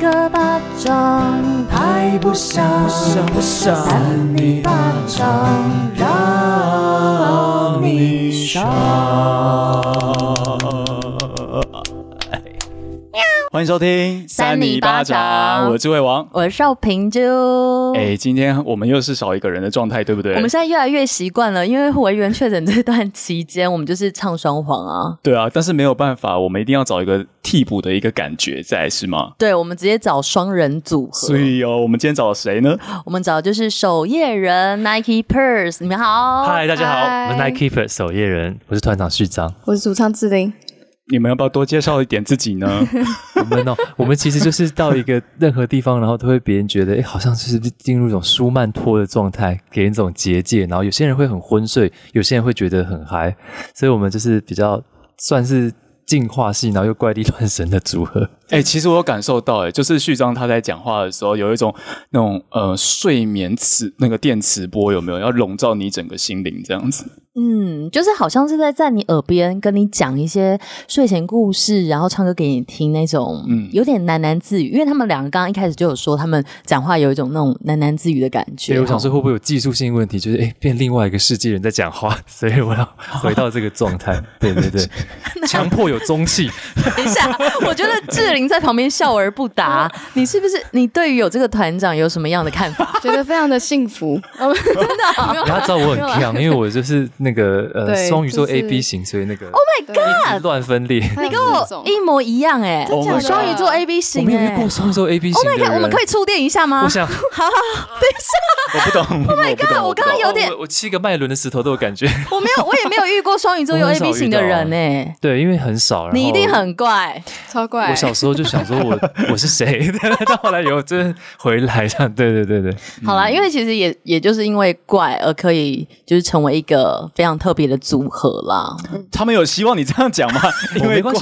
个巴掌拍不响，不响，扇你巴掌让你爽。欢迎收听三尼巴掌，我是智慧王，我是邵平珠。哎，今天我们又是少一个人的状态，对不对？我们现在越来越习惯了，因为维园确诊这段期间，我们就是唱双簧啊。对啊，但是没有办法，我们一定要找一个替补的一个感觉在，是吗？对，我们直接找双人组合。所以哦，我们今天找了谁呢？我们找的就是守夜人 Nike Purse，你们好。嗨，大家好，Hi、我们 Nike Purse 守夜人，我是团长序章，我是主唱志玲。你们要不要多介绍一点自己呢？我们哦，我们其实就是到一个任何地方，然后都会别人觉得，哎，好像是进入一种舒曼托的状态，给人一种结界。然后有些人会很昏睡，有些人会觉得很嗨，所以我们就是比较算是进化系，然后又怪力乱神的组合。哎，其实我有感受到，哎，就是序章他在讲话的时候，有一种那种呃睡眠磁那个电磁波，有没有要笼罩你整个心灵这样子？嗯，就是好像是在在你耳边跟你讲一些睡前故事，然后唱歌给你听那种，嗯，有点喃喃自语。因为他们两个刚刚一开始就有说，他们讲话有一种那种喃喃自语的感觉。所以我想说，会不会有技术性问题？就是哎，变另外一个世界人在讲话，所以我要回到这个状态。对对对，强迫有中气。等一下，我觉得志玲在旁边笑而不答。你是不是？你对于有这个团长有什么样的看法？觉得非常的幸福。真的、你要知道我很强，因为我就是。那个呃，双鱼座 A B 型，所以那个 Oh my God，乱分裂，你跟我一模一样哎，我双鱼座 A B 型，我没有遇过双鱼座 A B 型 Oh my God，我们可以触电一下吗？我想，好，好，等一下，我不懂，Oh my God，我刚刚有点，我七个脉轮的石头都有感觉，我没有，我也没有遇过双鱼座 有 A B 型的人呢，对，因为很少，你一定很怪，超怪。我小时候就想说我 我是谁，到后来有真回来这样，对对对对，好啦，因为其实也也就是因为怪而可以就是成为一个非常特。别的组合啦，他们有希望你这样讲吗？因为怪，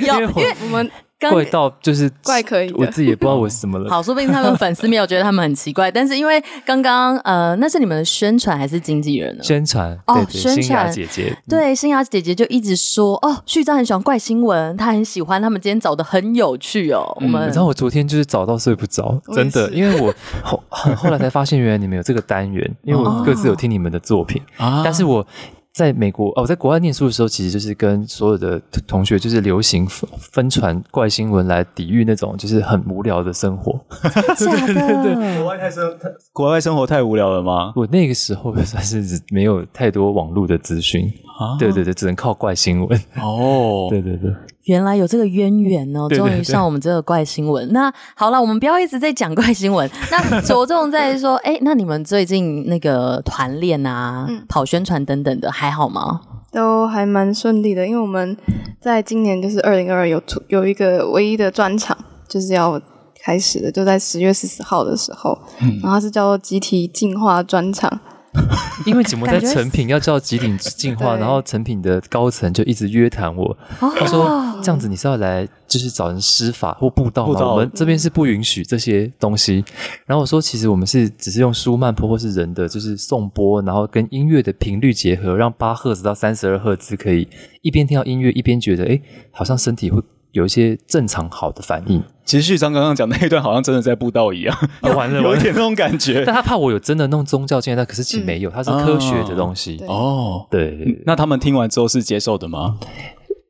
有，因为我们怪到就是怪可以，我自己也不知道我是什么了。好，说不定他们粉丝没有觉得他们很奇怪，但是因为刚刚呃，那是你们的宣传还是经纪人呢？宣传哦，宣传姐姐对，新雅姐姐就一直说哦，旭章很喜欢怪新闻，她很喜欢他们今天找的很有趣哦。我们你知道我昨天就是找到睡不着，真的，因为我后 后来才发现原来你们有这个单元，因为我各自有听你们的作品啊，但是我。在美国哦，我在国外念书的时候，其实就是跟所有的同学就是流行分传怪新闻来抵御那种就是很无聊的生活。对对对，国外太生太国外生活太无聊了吗？我那个时候算是没有太多网络的资讯啊，对对对，只能靠怪新闻。哦，对对对。原来有这个渊源哦，终于上我们这个怪新闻。那好了，我们不要一直在讲怪新闻，那着重在说，哎，那你们最近那个团练啊、嗯、跑宣传等等的还好吗？都还蛮顺利的，因为我们在今年就是二零二二有出有一个唯一的专场，就是要开始的，就在十月十四号的时候，嗯、然后是叫做集体进化专场。因为怎么在成品要叫集体进化，然后成品的高层就一直约谈我，他说这样子你是要来就是找人施法或布道吗？我们这边是不允许这些东西。然后我说其实我们是只是用舒曼波或是人的就是颂钵，然后跟音乐的频率结合，让八赫兹到三十二赫兹可以一边听到音乐一边觉得哎，好像身体会有一些正常好的反应。其实旭章刚刚讲那一段好像真的在布道一样，完了，有一点那种感觉。但他怕我有真的弄宗教建议，但可是其实没有，它是科学的东西。哦，对，那他们听完之后是接受的吗？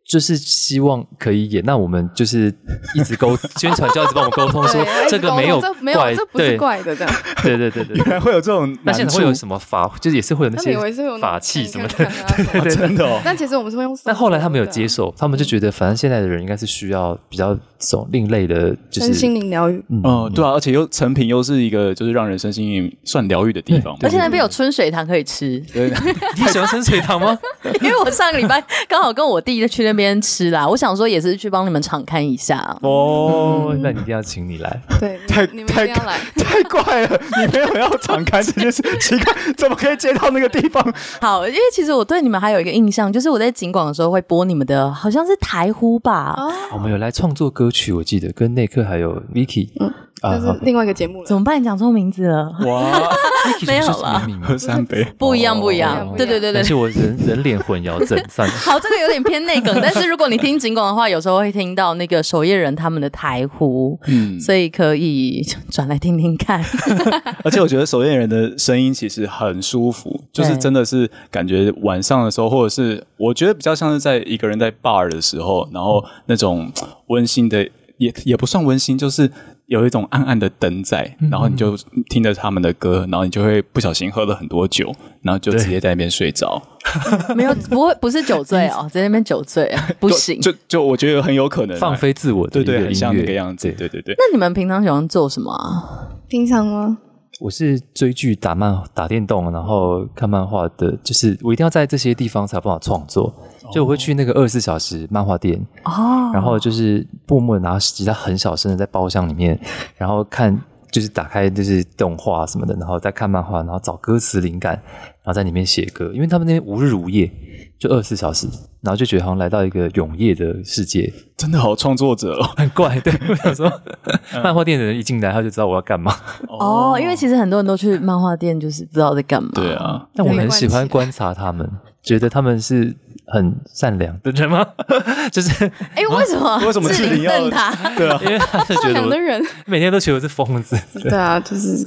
就是希望可以演，那我们就是一直沟宣传，就要一直帮我们沟通说 这个没有怪，这不是怪的这样。对对对对，原来会有这种，那现在会有什么法？就是也是会有那些 法器什么的，对对对，真的哦。但其实我们是会用，但后来他们有接受，他们就觉得反正现在的人应该是需要比较这种另类的，就是心灵疗愈。嗯，对啊，而且又成品又是一个就是让人身心灵算疗愈的地方，而且那边有春水堂可以吃。对，你喜欢春水堂吗？因为我上个礼拜刚好跟我弟在去那边吃啦。我想说也是去帮你们场勘一下哦，嗯、那你一定要请你来，对，太你们一定要来，太怪了，你没有要敞开这件事，奇怪，怎么可以接到那个地方？好，因为其实我对你们还有一个印象，就是我在景广的时候会播你们的，好像是台呼吧，哦、我们有来创作歌曲，我记得跟内克还有 Vicky，嗯。这是另外一个节目了。怎么办？你讲错名字了？哇，没有了，喝三杯，不一样，不一样。对对对对，而且我人人脸混淆症，算了。好，这个有点偏内梗，但是如果你听警广的话，有时候会听到那个守夜人他们的台呼，嗯，所以可以转来听听看。而且我觉得守夜人的声音其实很舒服，就是真的是感觉晚上的时候，或者是我觉得比较像是在一个人在 bar 的时候，然后那种温馨的。也也不算温馨，就是有一种暗暗的灯在，然后你就听着他们的歌，然后你就会不小心喝了很多酒，然后就直接在那边睡着。没有，不会，不是酒醉哦，在那边酒醉啊，不行。就就我觉得很有可能放飞自我，对对，很像那个样子，对对对。那你们平常喜欢做什么啊？平常吗？我是追剧、打漫、打电动，然后看漫画的，就是我一定要在这些地方才有办法创作。就我会去那个二十四小时漫画店，哦，然后就是默默拿吉他很小声的在包厢里面，然后看就是打开就是动画什么的，然后再看漫画，然后找歌词灵感，然后在里面写歌。因为他们那边无日无夜，就二十四小时，然后就觉得好像来到一个永夜的世界，真的好创作者哦，很怪。对，我想说，漫画店的人一进来他就知道我要干嘛。哦，因为其实很多人都去漫画店就是不知道在干嘛。对啊，但我很喜欢观察他们，觉得他们是。很善良的人吗？就是哎、欸，为什么？为什么志玲要瞪他？对啊，因为他是觉得人每天都觉得我是疯子。对啊，就是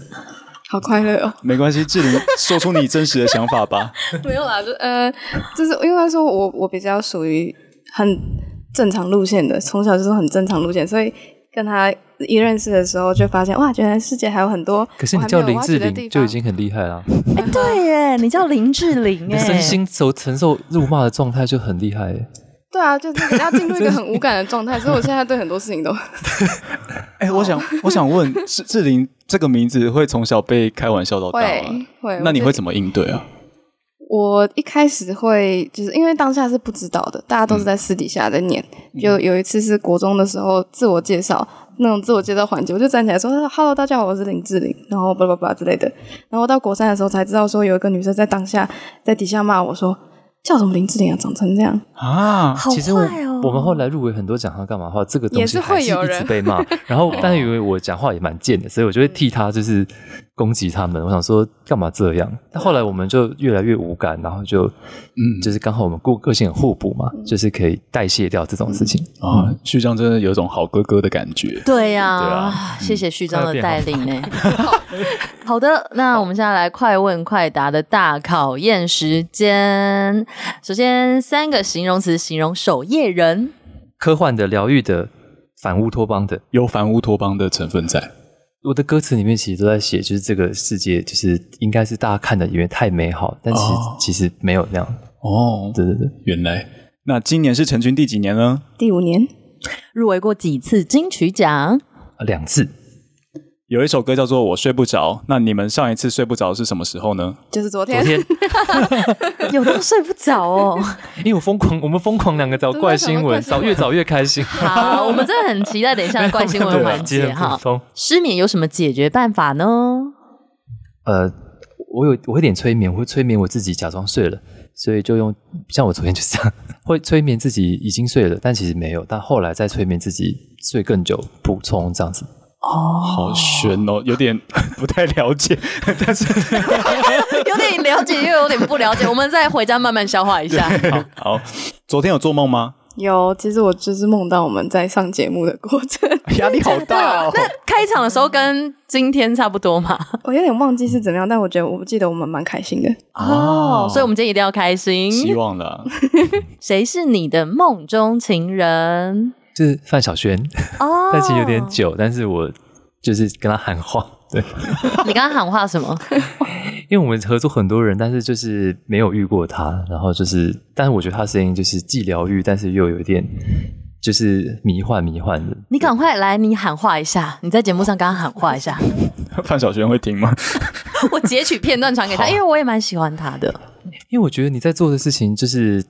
好快乐哦。没关系，志玲说出你真实的想法吧。没有啦，就呃，就是因为说我我比较属于很正常路线的，从小就是很正常路线，所以跟他一认识的时候就发现哇，原来世界还有很多。可是你叫林志玲就已经很厉害了。哎，对耶，你叫林志玲，哎，身心受承受辱骂的状态就很厉害耶。对啊，就是你要进入一个很无感的状态，所以我现在对很多事情都。哎，我想，我想问，志志玲这个名字会从小被开玩笑到大吗？会，会。那你会怎么应对啊？我一开始会，就是因为当下是不知道的，大家都是在私底下在念。嗯、就有一次是国中的时候，自我介绍那种自我介绍环节，我就站起来说：“Hello，大家好，我是林志玲。”然后巴拉巴拉之类的。然后到国三的时候才知道，说有一个女生在当下在底下骂我说。叫什么林志玲啊？长成这样啊！其实我我们后来入围很多奖项干嘛的话，这个东西还是一直被骂。然后，但是因为我讲话也蛮贱的，所以我就会替他就是攻击他们。我想说干嘛这样？但后来我们就越来越无感，然后就嗯，就是刚好我们个个性很互补嘛，就是可以代谢掉这种事情啊。旭章真的有一种好哥哥的感觉。对呀，对啊，谢谢旭章的带领呢。好的，那我们现在来快问快答的大考验时间。首先，三个形容词形容守夜人：科幻的、疗愈的、反乌托邦的，有反乌托邦的成分在。我的歌词里面其实都在写，就是这个世界，就是应该是大家看的以为太美好，但其实、哦、其实没有那样。哦，对对对，原来。那今年是成军第几年呢？第五年。入围过几次金曲奖？啊，两次。有一首歌叫做《我睡不着》，那你们上一次睡不着是什么时候呢？就是昨天。昨天 有都睡不着哦，因为我疯狂，我们疯狂两个找怪新闻，找越找越开心。好，我们真的很期待等一下的怪新闻环节哈。失眠有什么解决办法呢？呃，我有我会点催眠，我会催眠我自己，假装睡了，所以就用像我昨天就是这样，会催眠自己已经睡了，但其实没有，但后来再催眠自己睡更久，补充这样子。哦，好悬哦，有点 不太了解，但是 有点了解又有点不了解，我们再回家慢慢消化一下。好，好，昨天有做梦吗？有，其实我就是梦到我们在上节目的过程，压力好大哦。那开场的时候跟今天差不多嘛？我有点忘记是怎么样，但我觉得我记得我们蛮开心的哦，哦，所以我们今天一定要开心。希望的。谁是你的梦中情人？是范晓萱哦，但其实有点久，但是我就是跟他喊话，对。你跟他喊话什么？因为我们合作很多人，但是就是没有遇过他，然后就是，但是我觉得他声音就是既疗愈，但是又有一点就是迷幻迷幻的。你赶快来，你喊话一下，你在节目上跟他喊话一下。范晓萱会听吗？我截取片段传给他，因为我也蛮喜欢他的。因为我觉得你在做的事情，就是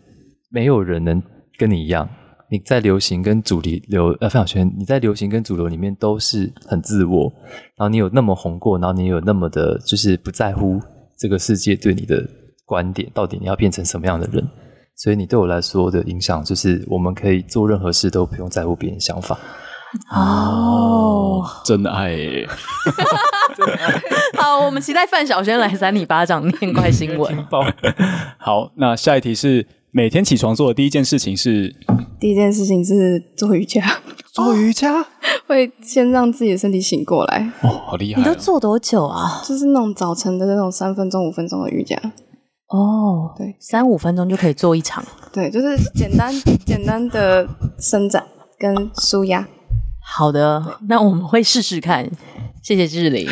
没有人能跟你一样。你在流行跟主流呃范晓萱，你在流行跟主流里面都是很自我，然后你有那么红过，然后你有那么的，就是不在乎这个世界对你的观点，到底你要变成什么样的人？所以你对我来说的影响，就是我们可以做任何事都不用在乎别人想法。哦，真爱耶。好，我们期待范晓萱来扇你巴掌，念怪新闻。好，那下一题是每天起床做的第一件事情是？第一件事情是做瑜伽。做瑜伽 会先让自己的身体醒过来。哦，好厉害！你都做多久啊？就是那种早晨的那种三分钟、五分钟的瑜伽。哦，对，三五分钟就可以做一场。对，就是简单简单的伸展跟舒压。好的，那我们会试试看。谢谢志玲，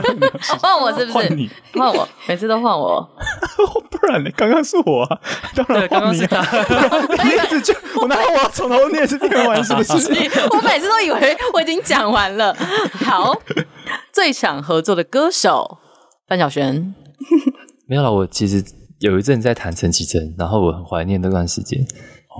换我是不是？换你，换我，每次都换我。不然呢？刚刚是我啊，当然换你啊！你一直就我拿我从头念是念完是不是？我每次都以为我已经讲完了。好，最想合作的歌手范晓萱。没有了，我其实有一阵在弹陈绮贞，然后我很怀念那段时间，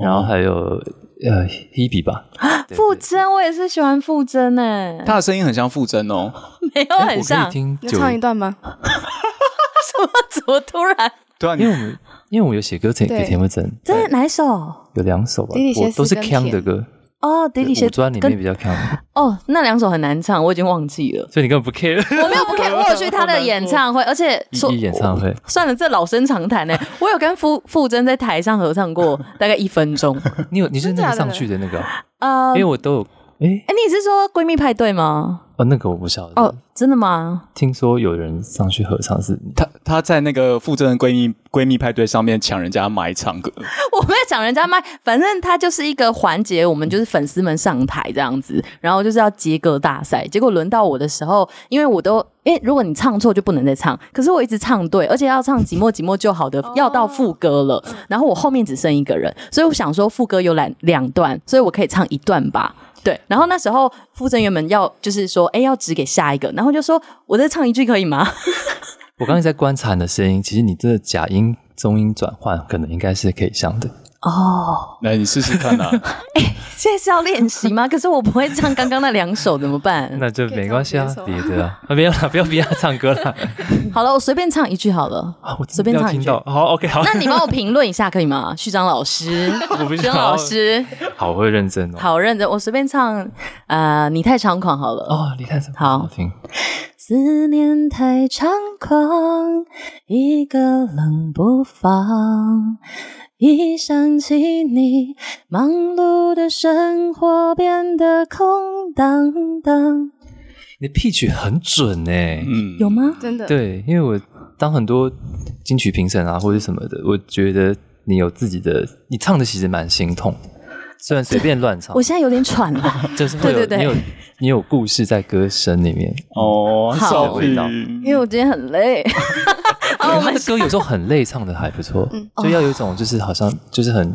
然后还有。呃，Hebe 吧，傅真，我也是喜欢傅真诶，他的声音很像傅真哦，没有很像，听你唱一段吗？什么？怎么突然？对啊，因为我们因为我有写歌词给田馥甄，这是哪一首？有两首吧，我都是 Kang 的歌。哦，迪迪鞋专里面比较看哦，那两首很难唱，我已经忘记了，所以你根本不 care。我没有不 care，我有去他的 演唱会，而且说演唱会算了，这老生常谈呢。我有跟傅傅真在台上合唱过，大概一分钟。你有你是那个上去的那个？呃，因为我都有。哎哎，你是说闺蜜派对吗？哦，那个我不晓得。哦，真的吗？听说有人上去合唱是她，她在那个傅真的闺蜜闺蜜派对上面抢人家麦唱歌。我没有抢人家麦，反正她就是一个环节，我们就是粉丝们上台这样子，然后就是要接歌大赛。结果轮到我的时候，因为我都，哎，如果你唱错就不能再唱，可是我一直唱对，而且要唱寂寞寂寞就好的，要到副歌了，然后我后面只剩一个人，所以我想说副歌有两两段，所以我可以唱一段吧。对，然后那时候副成员们要就是说，哎，要指给下一个，然后就说，我再唱一句可以吗？我刚才在观察你的声音，其实你这个假音中音转换，可能应该是可以像的。哦，那你试试看啊！哎，现在是要练习吗？可是我不会唱刚刚那两首，怎么办？那就没关系啊，别的 啊，不要了，不要逼他唱歌了。好了，我随便唱一句好了，我随便唱一句。好，OK，好。那你帮我评论一下可以吗？序章老师，序章老师，好会认真哦，好认真。我随便唱，呃，你太猖狂好了。哦，你太猖狂，好听。思念太猖狂，一个冷不防。一想起你，忙碌的生活变得空荡荡。你的 pitch 很准哎，嗯，有吗？真的？对，因为我当很多金曲评审啊，或者什么的，我觉得你有自己的，你唱的其实蛮心痛，虽然随便乱唱。我现在有点喘了，就是会有对对对，你有你有故事在歌声里面哦，好味道。因为我今天很累。他的歌有时候很累，唱的还不错，嗯，就要有一种就是好像就是很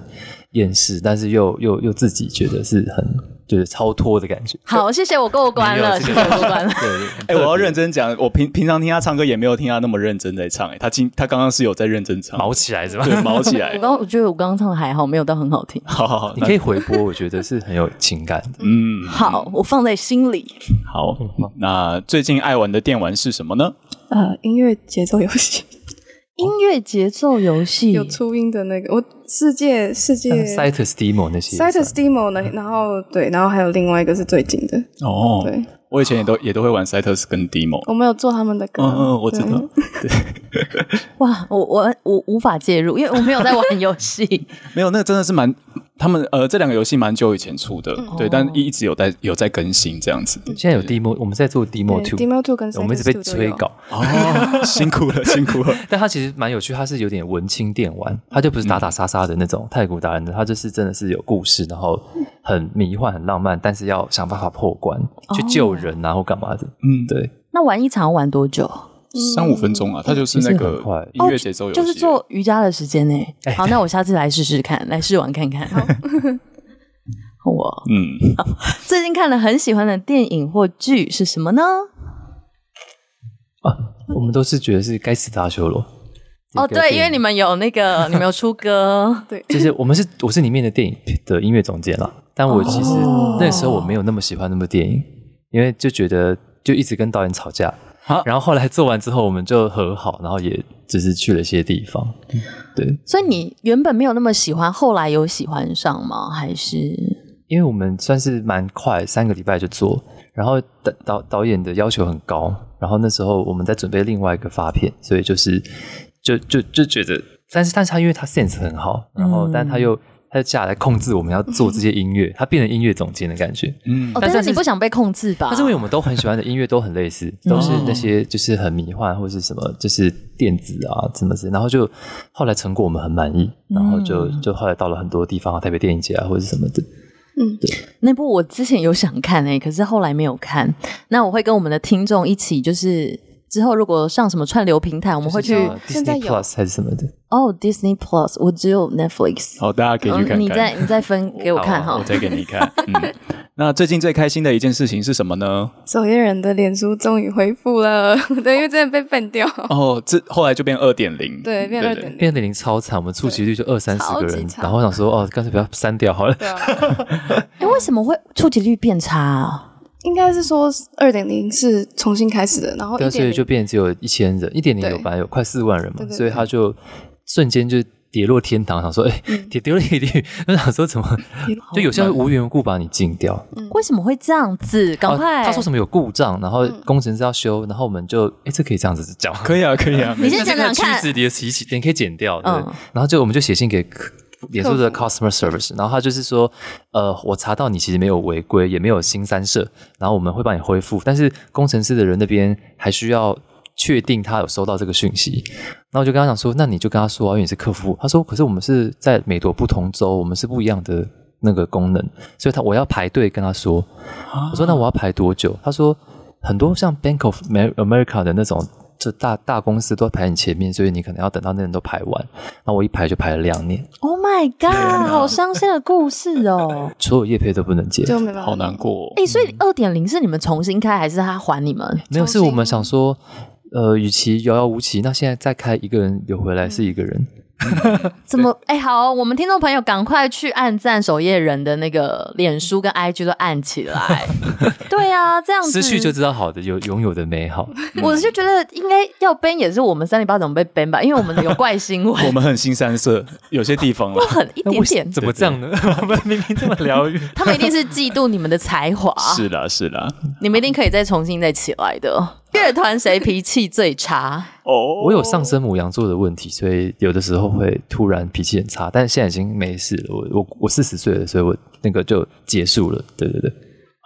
厌世，但是又又又自己觉得是很就是超脱的感觉。好，谢谢我过关了，谢谢我过关了。对，哎，我要认真讲，我平平常听他唱歌也没有听他那么认真在唱，哎，他今他刚刚是有在认真唱，毛起来是吧？对，毛起来。我刚我觉得我刚刚唱的还好，没有到很好听。好好好，你可以回播，我觉得是很有情感的。嗯，好，我放在心里。好，那最近爱玩的电玩是什么呢？呃，音乐节奏游戏。音乐节奏游戏。有初音的那个，我世界世界 Citus Demo 那些。Citus Demo 呢，然后对，然后还有另外一个是最近的。哦，对，我以前也都也都会玩 Citus 跟 Demo，我没有做他们的歌，嗯嗯，我知道，对，哇，我我我无法介入，因为我没有在玩游戏，没有，那个真的是蛮。他们呃，这两个游戏蛮久以前出的，嗯、对，但一直有在有在更新这样子。现在有 demo，我们在做 demo two，demo two 跟我们一直被催稿，哦，辛苦了，辛苦了。但它其实蛮有趣，它是有点文青电玩，它就不是打打杀杀的那种、嗯、太古达人的，它就是真的是有故事，然后很迷幻、很浪漫，但是要想办法破关、哦、去救人然后干嘛的。嗯，对。那玩一场要玩多久？三五分钟啊，它就是那个音乐节奏游戏，就是做瑜伽的时间呢。好，那我下次来试试看，来试玩看看。我。嗯，最近看了很喜欢的电影或剧是什么呢？啊，我们都是觉得是该死的阿修罗。哦，对，因为你们有那个，你们有出歌，对，就是我们是我是里面的电影的音乐总监啦，但我其实那时候我没有那么喜欢那部电影，因为就觉得就一直跟导演吵架。好，然后后来做完之后，我们就和好，然后也只是去了一些地方。对，所以你原本没有那么喜欢，后来有喜欢上吗？还是？因为我们算是蛮快，三个礼拜就做，然后导导导演的要求很高，然后那时候我们在准备另外一个发片，所以就是就就就觉得，但是但是他因为他 sense 很好，然后但他又。嗯他就下来控制我们要做这些音乐，他变成音乐总监的感觉。嗯，但是你不想被控制吧？但是因为我们都很喜欢的音乐都很类似，都是那些就是很迷幻或是什么，就是电子啊什么之类。然后就后来成果我们很满意，然后就就后来到了很多地方，台北电影节啊或者是什么的。嗯，对。那部我之前有想看诶、欸，可是后来没有看。那我会跟我们的听众一起就是。之后如果上什么串流平台，我们会去。现在有还是什么的？哦、oh,，Disney Plus，我只有 Netflix。好，大家可以去看看。你再你再分给我看哈、啊，我再给你看。嗯，那最近最开心的一件事情是什么呢？守夜人的脸书终于恢复了，对，因为真的被 ban 掉。哦，这后来就变二点零，对，变二点零，变二点零超惨，我们触及率就二三十个人，然后我想说，哦，干脆不要删掉好了。哎、啊，为什么会触及率变差啊？应该是说二点零是重新开始的，然后所以就变成只有一千人，一点零有本来有快四万人嘛，对对对，所以他就瞬间就跌落天堂，想说哎，跌跌落地狱，我想说怎么就有些人无缘无故把你禁掉，嗯，为什么会这样子？赶快，啊，他说什么有故障，然后工程师要修，然后我们就哎，这可以这样子讲，可以啊，可以啊，你先讲讲看，曲子里的提起点可以剪掉，对，嗯，然后就我们就写信给。脸书的 customer service，然后他就是说，呃，我查到你其实没有违规，也没有新三社，然后我们会帮你恢复，但是工程师的人那边还需要确定他有收到这个讯息。然后我就跟他讲说，那你就跟他说啊，因为你是客服。他说，可是我们是在美国不同州，我们是不一样的那个功能，所以他我要排队跟他说。我说那我要排多久？他说很多像 Bank of America 的那种。这大大公司都排你前面，所以你可能要等到那人都排完。那我一排就排了两年。Oh my god，好伤心的故事哦！所有业配都不能接，就没办法，好难过。哎、欸，所以二点零是你们重新开，还是他还你们？没有，是我们想说，呃，与其遥遥无期，那现在再开一个人有回来是一个人。怎么？哎、欸，好，我们听众朋友赶快去按赞守夜人的那个脸书跟 IG 都按起来。对啊，这样子失去就知道好的有拥有的美好。我就觉得应该要 ban 也是我们三零八怎么被 ban 吧，因为我们有怪新闻。我们很新三色，有些地方了。我很一点点，怎么这样呢？我们明明这么疗愈。他们一定是嫉妒你们的才华。是啦，是啦，你们一定可以再重新再起来的。乐团谁脾气最差？哦，我有上升母羊座的问题，所以有的时候会突然脾气很差，但是现在已经没事了。我我我四十岁了，所以我那个就结束了。对对对，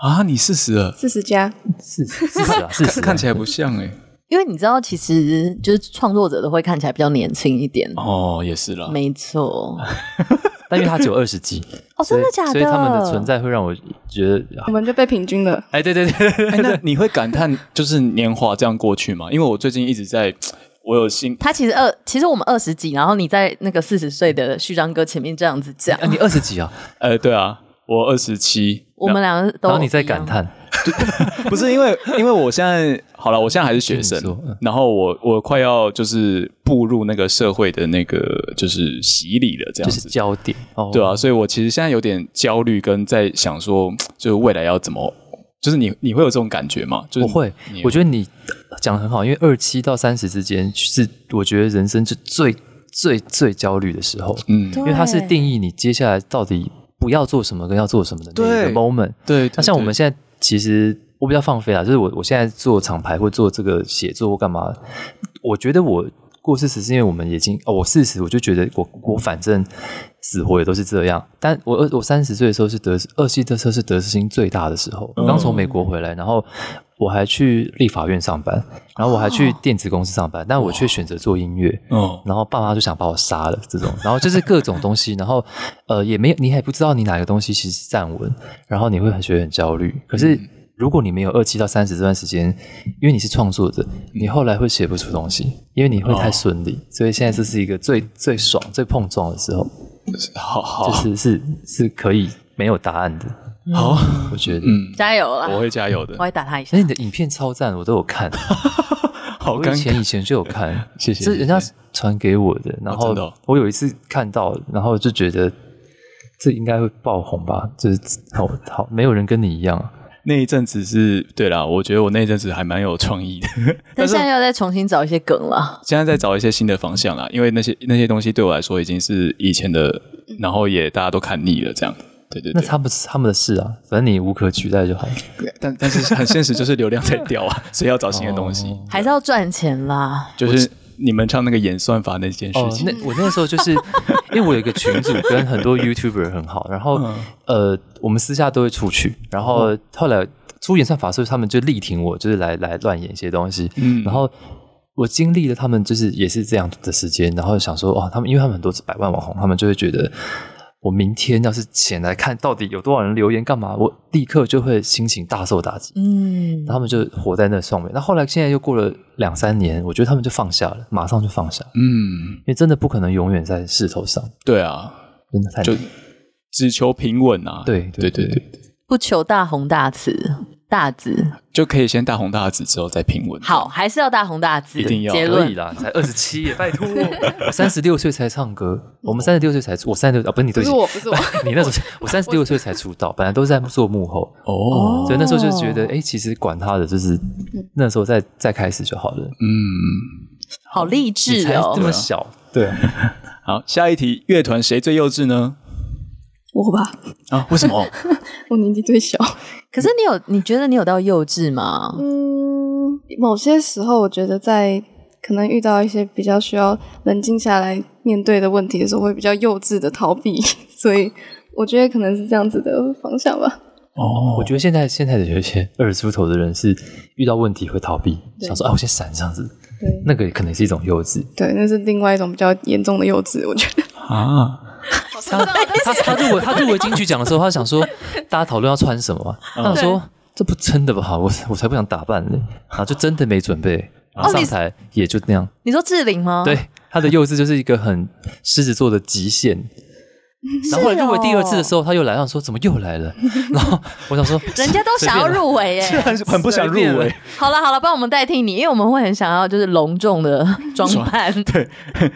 啊，你四十了，四十加，四四十啊，四十看起来不像哎、欸，因为你知道，其实就是创作者都会看起来比较年轻一点哦，也是啦，没错。但因为他只有 二十几哦，真的假的？所以他们的存在会让我觉得我们就被平均了。哎，对对对，哎，那你会感叹就是年华这样过去吗？因为我最近一直在，我有心。他其实二，其实我们二十几，然后你在那个四十岁的序章哥前面这样子讲。啊，你二十几啊？呃，对啊，我二十七。我们两个都。然后你在感叹。不是因为，因为我现在好了，我现在还是学生，然后我我快要就是步入那个社会的那个就是洗礼了，这样子，就是焦点，对啊，所以我其实现在有点焦虑，跟在想说，就是未来要怎么，就是你你会有这种感觉吗？就是我会，我觉得你讲的很好，因为二七到三十之间是我觉得人生是最最最焦虑的时候，嗯，因为它是定义你接下来到底不要做什么跟要做什么的那个 moment，对，那像我们现在。其实我比较放飞啦，就是我我现在做厂牌或做这个写作或干嘛，我觉得我过四十是因为我们已经哦，我四十我就觉得我我反正死活也都是这样。但我二我三十岁的时候是德二系特车是得失心最大的时候，我刚从美国回来，然后我还去立法院上班，然后我还去电子公司上班，但我却选择做音乐。嗯，然后爸妈就想把我杀了这种，然后就是各种东西，然后呃也没有你还不知道你哪个东西其实是站稳，然后你会很觉得很焦虑。可是如果你没有二七到三十这段时间，因为你是创作者，你后来会写不出东西，因为你会太顺利，所以现在这是一个最最爽、最碰撞的时候。好好，就是是是可以没有答案的。好，我觉得，嗯，加油了，我会加油的，我会打他一下。那你的影片超赞，我都有看，好，以前以前就有看，谢谢。是人家传给我的，然后我有一次看到，然后就觉得这应该会爆红吧，就是好好，没有人跟你一样。那一阵子是对啦，我觉得我那一阵子还蛮有创意的，但现在要再重新找一些梗了。现在在找一些新的方向啦，因为那些那些东西对我来说已经是以前的，然后也大家都看腻了，这样。对对对，那他们他们的事啊，反正你无可取代就好。但 但是很现实，就是流量在掉啊，所以要找新的东西，哦、还是要赚钱啦。就是你们唱那个演算法那件事情，哦、那我那个时候就是 因为我有一个群组，跟很多 YouTuber 很好，然后、嗯、呃，我们私下都会出去，然后后来出演算法的时候，他们就力挺我，就是来来乱演一些东西，嗯，然后。我经历了他们就是也是这样的时间，然后想说哦，他们因为他们很多是百万网红，他们就会觉得我明天要是前来看到底有多少人留言干嘛，我立刻就会心情大受打击。嗯，他们就活在那上面。那后来现在又过了两三年，我觉得他们就放下了，马上就放下。嗯，因为真的不可能永远在势头上。对啊，真的太就只求平稳啊。对对对对，不求大红大紫。大紫就可以先大红大紫，之后再平稳。好，还是要大红大紫，一定要结论可以啦。才二十七耶，拜托，我三十六岁才唱歌，我们三十六岁才出，我三十六啊，不是你，不是我，不是我，你那时候我三十六岁才出道，本来都是在做幕后哦，所以那时候就觉得，哎，其实管他的，就是那时候再再开始就好了。嗯，好励志哦，这么小，对。好，下一题，乐团谁最幼稚呢？我吧。啊？为什么？我年纪最小。可是你有，你觉得你有到幼稚吗？嗯，某些时候我觉得在可能遇到一些比较需要冷静下来面对的问题的时候，会比较幼稚的逃避，所以我觉得可能是这样子的方向吧。哦，我觉得现在现在的有一些二十出头的人是遇到问题会逃避，想说啊，我先闪这样子。对，那个可能是一种幼稚。对，那是另外一种比较严重的幼稚，我觉得啊。他他他入围他入围金曲奖的时候，他想说 大家讨论要穿什么，他想说这不真的吧？我我才不想打扮呢，然后就真的没准备，然后上台也就那样。你说志玲吗？对，他的幼稚就是一个很狮子座的极限。然后后来入围第二次的时候，他又来，想说怎么又来了？然后我想说，人家都想要入围 耶，很很不想入围。好了好了，帮我们代替你，因为我们会很想要就是隆重的装扮。对，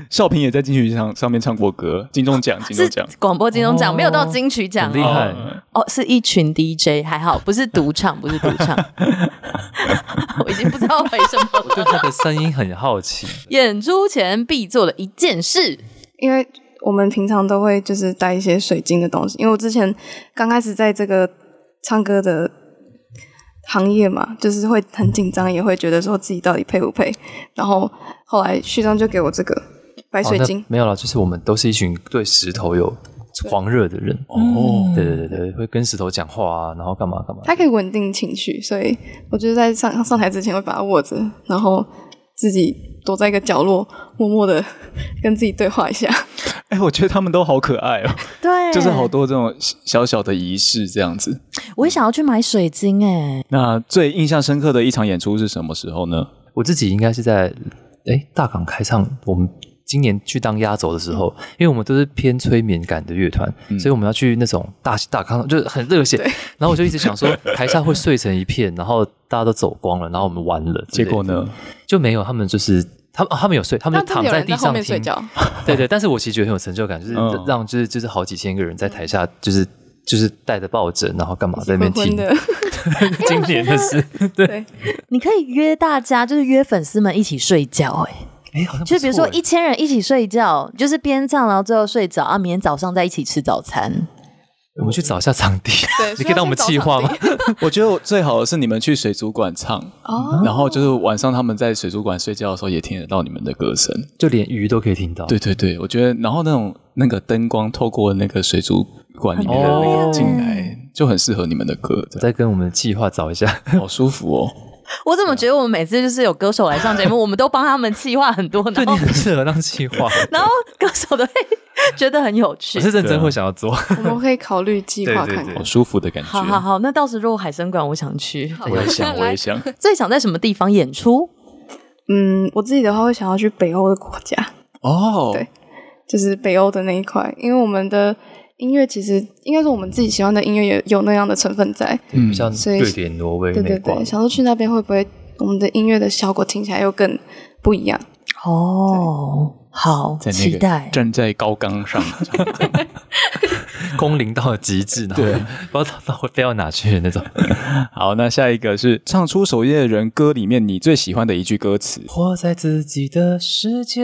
少平也在金曲奖上面唱过歌，金钟奖金钟奖广播金钟奖没有到金曲奖，厉害哦，是一群 DJ，还好不是独唱，不是独唱。我已经不知道为什么，我对他的声音很好奇。演出前必做的一件事，因为。我们平常都会就是带一些水晶的东西，因为我之前刚开始在这个唱歌的行业嘛，就是会很紧张，也会觉得说自己到底配不配。然后后来旭章就给我这个白水晶，没有了，就是我们都是一群对石头有狂热的人哦，对对对对，会跟石头讲话啊，然后干嘛干嘛。它可以稳定情绪，所以我觉得在上上台之前会把它握着，然后自己躲在一个角落，默默的跟自己对话一下。哎，我觉得他们都好可爱哦。对，就是好多这种小小的仪式这样子。我也想要去买水晶哎。那最印象深刻的一场演出是什么时候呢？我自己应该是在哎大港开唱，我们今年去当压轴的时候，嗯、因为我们都是偏催眠感的乐团，嗯、所以我们要去那种大大康，就是很热血。然后我就一直想说，台下会碎成一片，然后大家都走光了，然后我们完了。结果呢，就没有，他们就是。他们他们有睡，他们躺在地上听。睡觉。对对，但是我其实觉得很有成就感，就是让就是就是好几千个人在台下，就是就是带着抱枕，然后干嘛在那边听。今年的事，对。你可以约大家，就是约粉丝们一起睡觉，哎哎，好像就比如说一千人一起睡觉，就是边唱然后最后睡着啊，明天早上再一起吃早餐。我们去找一下场地，你可以当我们计划吗？我觉得最好的是你们去水族馆唱，然后就是晚上他们在水族馆睡觉的时候也听得到你们的歌声，就连鱼都可以听到。对对对，我觉得，然后那种那个灯光透过那个水族馆里面的那个进来，就很适合你们的歌。再跟我们计划找一下，好舒服哦。我怎么觉得我们每次就是有歌手来上节目，我们都帮他们企划很多，对，你很适合当企划，然后歌手都会觉得很有趣，我是认真会想要做，我们可以考虑计划看看，好舒服的感觉。好好好，那到时如果海参馆，我想去，我也想，我也想。最想在什么地方演出？嗯，我自己的话会想要去北欧的国家。哦，对，就是北欧的那一块，因为我们的。音乐其实应该是我们自己喜欢的音乐，也有那样的成分在，嗯，像瑞典、挪威，对对对，想说去那边会不会我们的音乐的效果听起来又更不一样？哦，好，期待站在高岗上，空灵到了极致，对，不知道到会飞到哪去的那种。好，那下一个是唱出守夜人歌里面你最喜欢的一句歌词：活在自己的世界。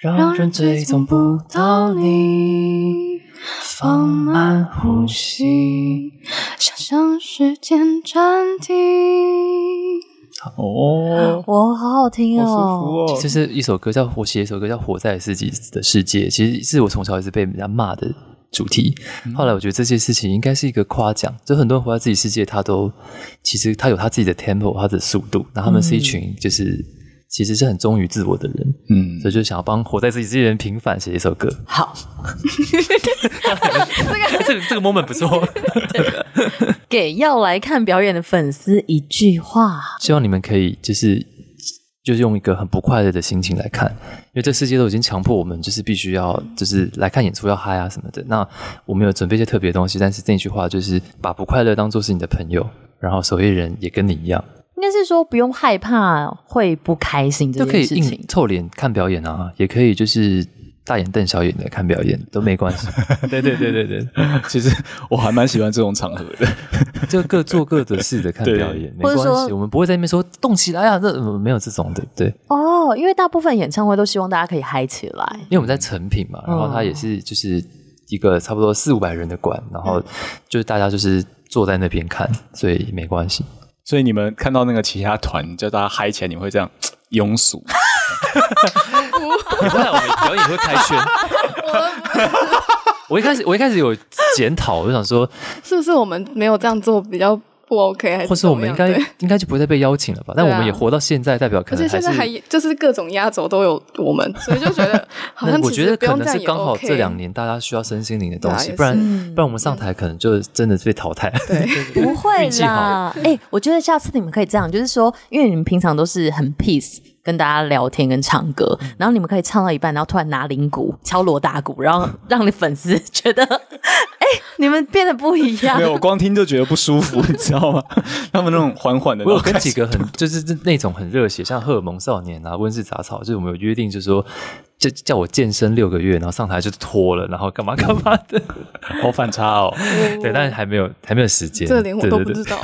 让人追踪不到你。放慢呼吸，想象时间暂停。哦，哇，好好听哦！其实是一首歌叫我写一首歌叫《活在自己的世界》，其实是我从小一直被人家骂的主题。后来我觉得这些事情应该是一个夸奖，就很多人活在自己世界，他都其实他有他自己的 tempo，他的速度，那他们是一群就是其实是很忠于自我的人，嗯，所以就想要帮活在自己世界人平反写一首歌。好，这个这个这个 moment 不错。给要来看表演的粉丝一句话，希望你们可以就是就是用一个很不快乐的心情来看，因为这世界都已经强迫我们就是必须要就是来看演出要嗨啊什么的。那我们有准备一些特别的东西，但是这句话就是把不快乐当做是你的朋友，然后守夜人也跟你一样，应该是说不用害怕会不开心这件事情，就可以硬臭脸看表演啊，也可以就是。大眼瞪小眼的看表演都没关系。对对对对对，其实我还蛮喜欢这种场合的，就各做各的事的看表演，没关系。我们不会在那边说动起来啊，这没有这种的。对哦，因为大部分演唱会都希望大家可以嗨起来。因为我们在成品嘛，然后它也是就是一个差不多四五百人的馆，然后就是大家就是坐在那边看，所以没关系。所以你们看到那个其他团叫大家嗨起来，你会这样 庸俗？你会，我们表演会开圈。我一开始，我一开始有检讨，我就想说，是不是我们没有这样做比较不 OK？还是或是我们应该应该就不会再被邀请了吧？但我们也活到现在，代表可能还是还就是各种压轴都有我们，所以就觉得 好像我觉得可能是刚好这两年大家需要身心灵的东西，不然不然我们上台可能就真的是被淘汰。对，不会啦。哎，我觉得下次你们可以这样，就是说，因为你们平常都是很 peace。跟大家聊天跟唱歌，然后你们可以唱到一半，然后突然拿铃鼓敲锣打鼓，然后让你粉丝 觉得，你们变得不一样。没有，我光听就觉得不舒服，你知道吗？他们那种缓缓的，我有跟几个很 就是那种很热血，像荷尔蒙少年啊、温室杂草，就是我们有约定，就是说。就叫我健身六个月，然后上台就脱了，然后干嘛干嘛的，好反差哦。对，但是还没有还没有时间，这连我都不知道。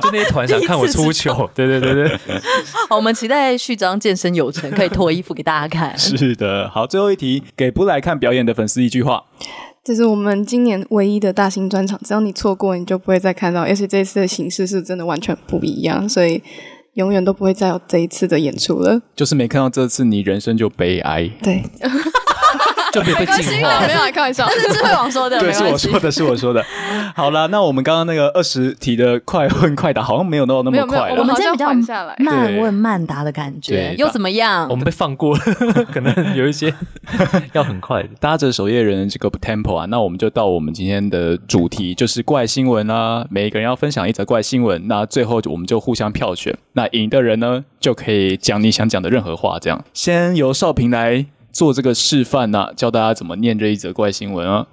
就那些团想看我出糗，对对对对。好，我们期待序章健身有成，可以脱衣服给大家看。是的，好，最后一题，给不来看表演的粉丝一句话。这是我们今年唯一的大型专场，只要你错过，你就不会再看到。而且这次的形式是真的完全不一样，所以。永远都不会再有这一次的演出了，就是没看到这次，你人生就悲哀。对。就没被净化，没有开玩笑，这是 智慧王说的，对，是我说的，是我说的。好了，那我们刚刚那个二十题的快问快答，好像没有到那么快。我们今天比较慢问慢答的感觉，又怎么样？我们被放过了，可能有一些要很快的。搭着守夜人这个 tempo 啊，那我们就到我们今天的主题，就是怪新闻啊。每一个人要分享一则怪新闻，那最后我们就互相票选，那赢的人呢，就可以讲你想讲的任何话。这样，先由少平来。做这个示范呢、教大家怎么念这一则怪新闻啊！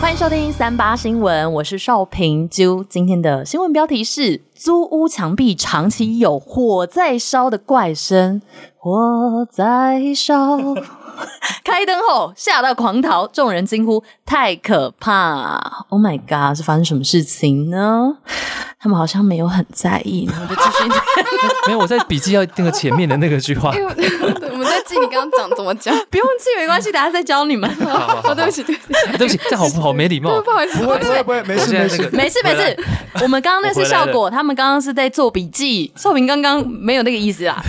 欢迎收听三八新闻，我是邵平。今天的新闻标题是：租屋墙壁长期有火在烧的怪声，火在烧。开灯后吓到狂逃，众人惊呼太可怕！Oh my god，是发生什么事情呢？他们好像没有很在意，然后就继续。没有，我在笔记要那个前面的那个句话。我们在记你刚刚讲怎么讲，不用记没关系，等下再教你们。好，对不起，对不起，对不起，这好不好没礼貌？不好意思，不会，不会，不会，没事，没事，没事，没事。我们刚刚那是效果，他们刚刚是在做笔记。少平刚刚没有那个意思啦。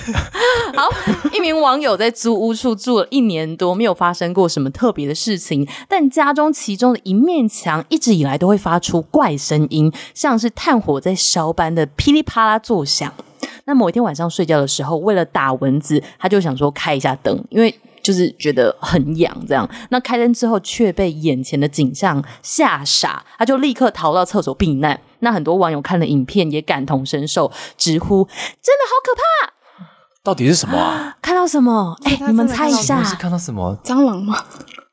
好，一名网友在租屋处住了一年很多，没有发生过什么特别的事情，但家中其中的一面墙一直以来都会发出怪声音，像是炭火。在烧般的噼里啪啦作响。那某一天晚上睡觉的时候，为了打蚊子，他就想说开一下灯，因为就是觉得很痒。这样，那开灯之后却被眼前的景象吓傻，他就立刻逃到厕所避难。那很多网友看了影片也感同身受，直呼真的好可怕。到底是什么啊？看到什么？哎、欸，你们猜一下，是看到什么？蟑螂吗？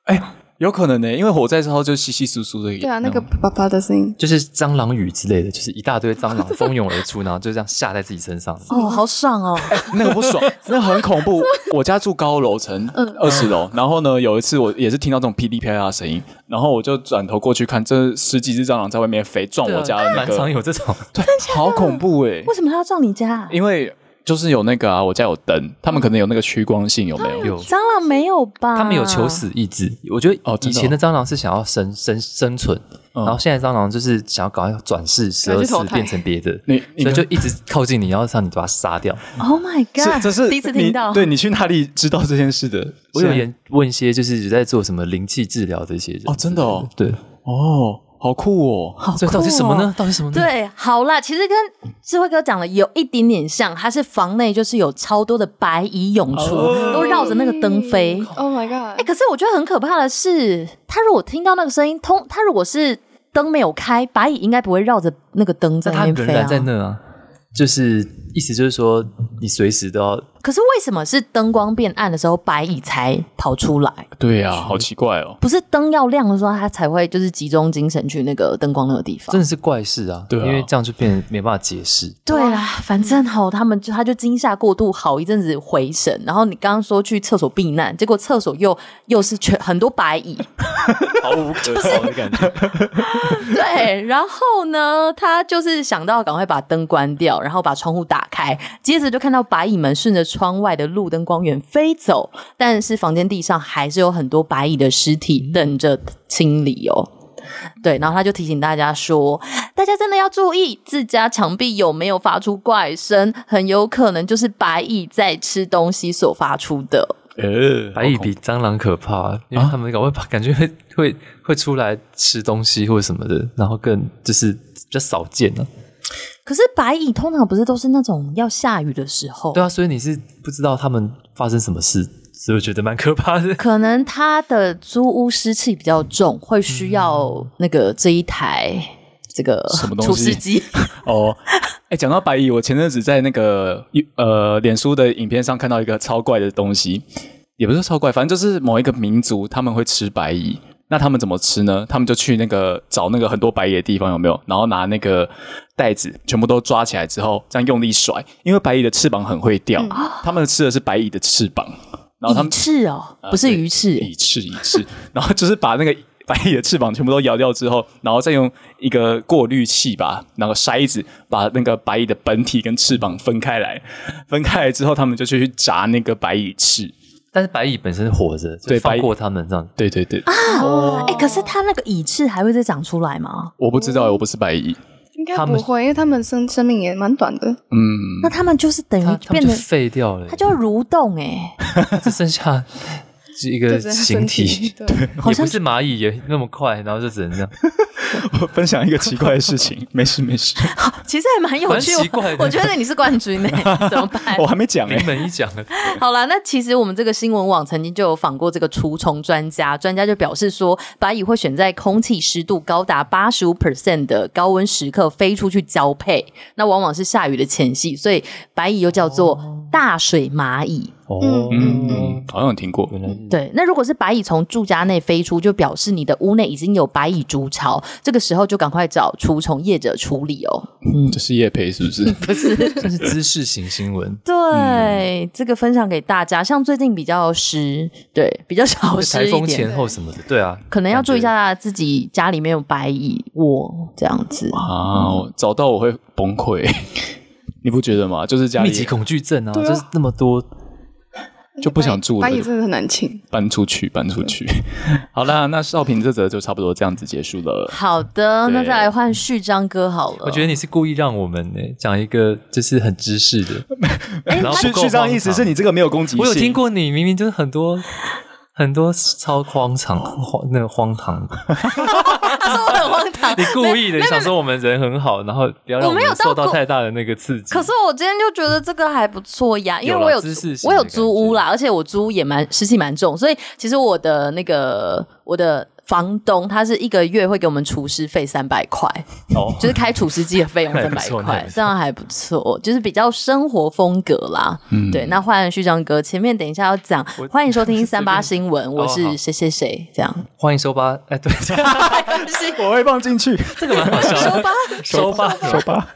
哎、欸。有可能呢、欸，因为火灾之后就稀稀疏疏的。对啊，那个啪啪的声音，就是蟑螂雨之类的，就是一大堆蟑螂 蜂拥而出，然后就这样下在自己身上。哦，好爽哦！欸、那个不爽，那很恐怖。我家住高楼层，二十楼。然后呢，有一次我也是听到这种噼里啪啦的声音，然后我就转头过去看，这十几只蟑螂在外面飞，撞我家的那个。蛮常有这种，对，好恐怖哎、欸！为什么它要撞你家？因为。就是有那个啊，我家有灯，他们可能有那个趋光性，有没有？有蟑螂没有吧？他们有求死意志。我觉得哦，以前的蟑螂是想要生生生存，然后现在蟑螂就是想要搞一个转世十二次变成别的，所以就一直靠近你，然后让你把它杀掉。Oh my god！这是第一次听到。对，你去哪里知道这件事的？我有研问一些就是在做什么灵气治疗的一些人。哦，真的哦，对，哦。好酷哦！好酷哦！这到底什么呢？到底什么呢？对，好啦，其实跟智慧哥讲的有一点点像，它是房内就是有超多的白蚁涌出，哦、都绕着那个灯飞。Oh my god！哎、欸，可是我觉得很可怕的是，他如果听到那个声音，通他如果是灯没有开，白蚁应该不会绕着那个灯在那边飞啊。他仍然在那啊，就是意思就是说，你随时都要。可是为什么是灯光变暗的时候白蚁才跑出来？对呀、啊，好奇怪哦！不是灯要亮的时候，它才会就是集中精神去那个灯光那个地方。真的是怪事啊！对啊，因为这样就变没办法解释。对啦，反正好，他们就他就惊吓过度，好一阵子回神。然后你刚刚说去厕所避难，结果厕所又又是全很多白蚁，毫无可逃的感觉。对，然后呢，他就是想到赶快把灯关掉，然后把窗户打开，接着就看到白蚁们顺着。窗外的路灯光源飞走，但是房间地上还是有很多白蚁的尸体等着清理哦。对，然后他就提醒大家说：“大家真的要注意自家墙壁有没有发出怪声，很有可能就是白蚁在吃东西所发出的。”呃，白蚁比蟑螂可怕，因为他们搞会感觉会会会出来吃东西或者什么的，然后更就是比较少见呢、啊。可是白蚁通常不是都是那种要下雨的时候？对啊，所以你是不知道他们发生什么事，所以我觉得蛮可怕的。可能他的租屋湿气比较重，会需要那个这一台、嗯、这个什么东西除湿机 哦。哎、欸，讲到白蚁，我前阵子在那个呃脸书的影片上看到一个超怪的东西，也不是超怪，反正就是某一个民族他们会吃白蚁。那他们怎么吃呢？他们就去那个找那个很多白蚁的地方，有没有？然后拿那个袋子全部都抓起来之后，这样用力甩，因为白蚁的翅膀很会掉，嗯、他们吃的是白蚁的翅膀。然后他们蚁翅哦，不是鱼翅，蚁翅蚁翅。然后就是把那个白蚁的翅膀全部都咬掉之后，然后再用一个过滤器吧，然后筛子把那个白蚁的本体跟翅膀分开来，分开来之后，他们就去炸那个白蚁翅。但是白蚁本身是活着，对，放过他们这样。对对对啊！哎，可是它那个蚁翅还会再长出来吗？我不知道，我不是白蚁，应该不会，因为他们生生命也蛮短的。嗯，那他们就是等于变得废掉了，它就要蠕动哎，只剩下是 一个形体，对，也不是蚂蚁也那么快，然后就只能这样。我分享一个奇怪的事情，没事没事。好，其实还蛮有趣。奇怪，我觉得你是冠军呢，怎么办？我还没讲，临门一讲。好了，那其实我们这个新闻网曾经就有访过这个除虫专家，专家就表示说，白蚁会选在空气湿度高达八十五 percent 的高温时刻飞出去交配，那往往是下雨的前夕，所以白蚁又叫做大水蚂蚁。哦，嗯嗯，好像有听过。对，那如果是白蚁从住家内飞出，就表示你的屋内已经有白蚁筑巢，这个时候就赶快找除虫业者处理哦。嗯，这是业配是不是？不是，这是知识型新闻。对，嗯、这个分享给大家。像最近比较湿，对，比较潮湿一点。台风前后什么的，对啊，可能要注意一下自己家里面有白蚁窝这样子啊。找到我会崩溃，你不觉得吗？就是家里密集恐惧症啊，啊就是那么多。就不想住了，白蚁真的很难清，搬出去，搬出去。好啦，那少平这则就差不多这样子结束了。好的，那再来换序章哥好了。我觉得你是故意让我们呢讲一个就是很知识的，然后序序章意思是你这个没有攻击性。我有听过你明明就是很多很多超荒唐荒那个荒唐。他说我很荒唐，你故意的想说我们人很好，然后不要让我们受到太大的那个刺激。可是我今天就觉得这个还不错呀，因为我有我有租屋啦，而且我租也蛮湿气蛮重，所以其实我的那个我的。房东他是一个月会给我们厨师费三百块，哦，就是开厨师机的费用 三百块，这样还不错，就是比较生活风格啦。嗯，对。那换旭章哥，前面等一下要讲，欢迎收听三八 新闻，我是谁谁谁，这样。欢迎收吧，哎，对，我会放进去，这个蛮好笑。收吧，收吧，收吧。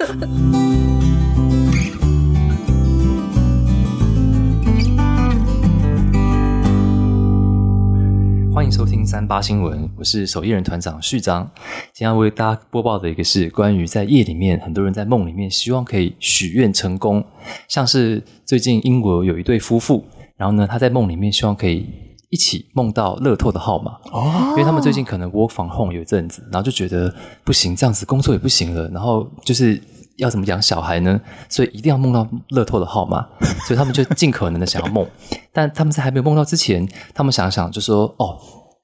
欢欢迎收听三八新闻，我是守夜人团长序章。今天要为大家播报的一个是关于在夜里面，很多人在梦里面希望可以许愿成功，像是最近英国有一对夫妇，然后呢，他在梦里面希望可以一起梦到乐透的号码哦，因为他们最近可能 work from home 有一阵子，然后就觉得不行，这样子工作也不行了，然后就是。要怎么养小孩呢？所以一定要梦到乐透的号码，所以他们就尽可能的想要梦。但他们在还没有梦到之前，他们想想就说：“哦，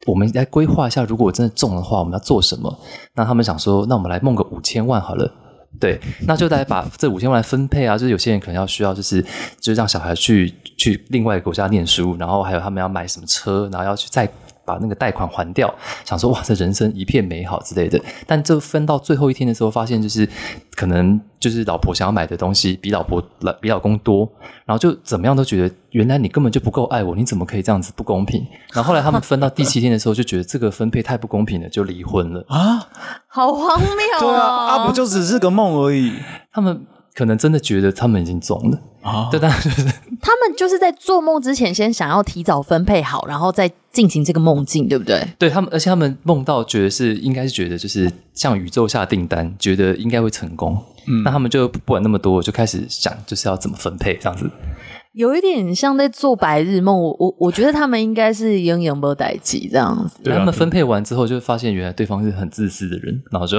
我们来规划一下，如果真的中的话，我们要做什么？”那他们想说：“那我们来梦个五千万好了。”对，那就来把这五千万来分配啊。就是有些人可能要需要，就是就是让小孩去去另外一个国家念书，然后还有他们要买什么车，然后要去再。把那个贷款还掉，想说哇，这人生一片美好之类的。但这分到最后一天的时候，发现就是可能就是老婆想要买的东西比老婆比老公多，然后就怎么样都觉得原来你根本就不够爱我，你怎么可以这样子不公平？然后后来他们分到第七天的时候，就觉得这个分配太不公平了，就离婚了啊！好荒谬啊！对啊，啊不就只是个梦而已，他们。可能真的觉得他们已经中了啊！对，但是他们就是在做梦之前，先想要提早分配好，然后再进行这个梦境，对不对？对他们，而且他们梦到觉得是应该是觉得就是向宇宙下订单，觉得应该会成功。嗯，那他们就不管那么多，就开始想就是要怎么分配这样子。有一点像在做白日梦，我我我觉得他们应该是拥有没待机这样子。对，他们分配完之后，就发现原来对方是很自私的人，然后就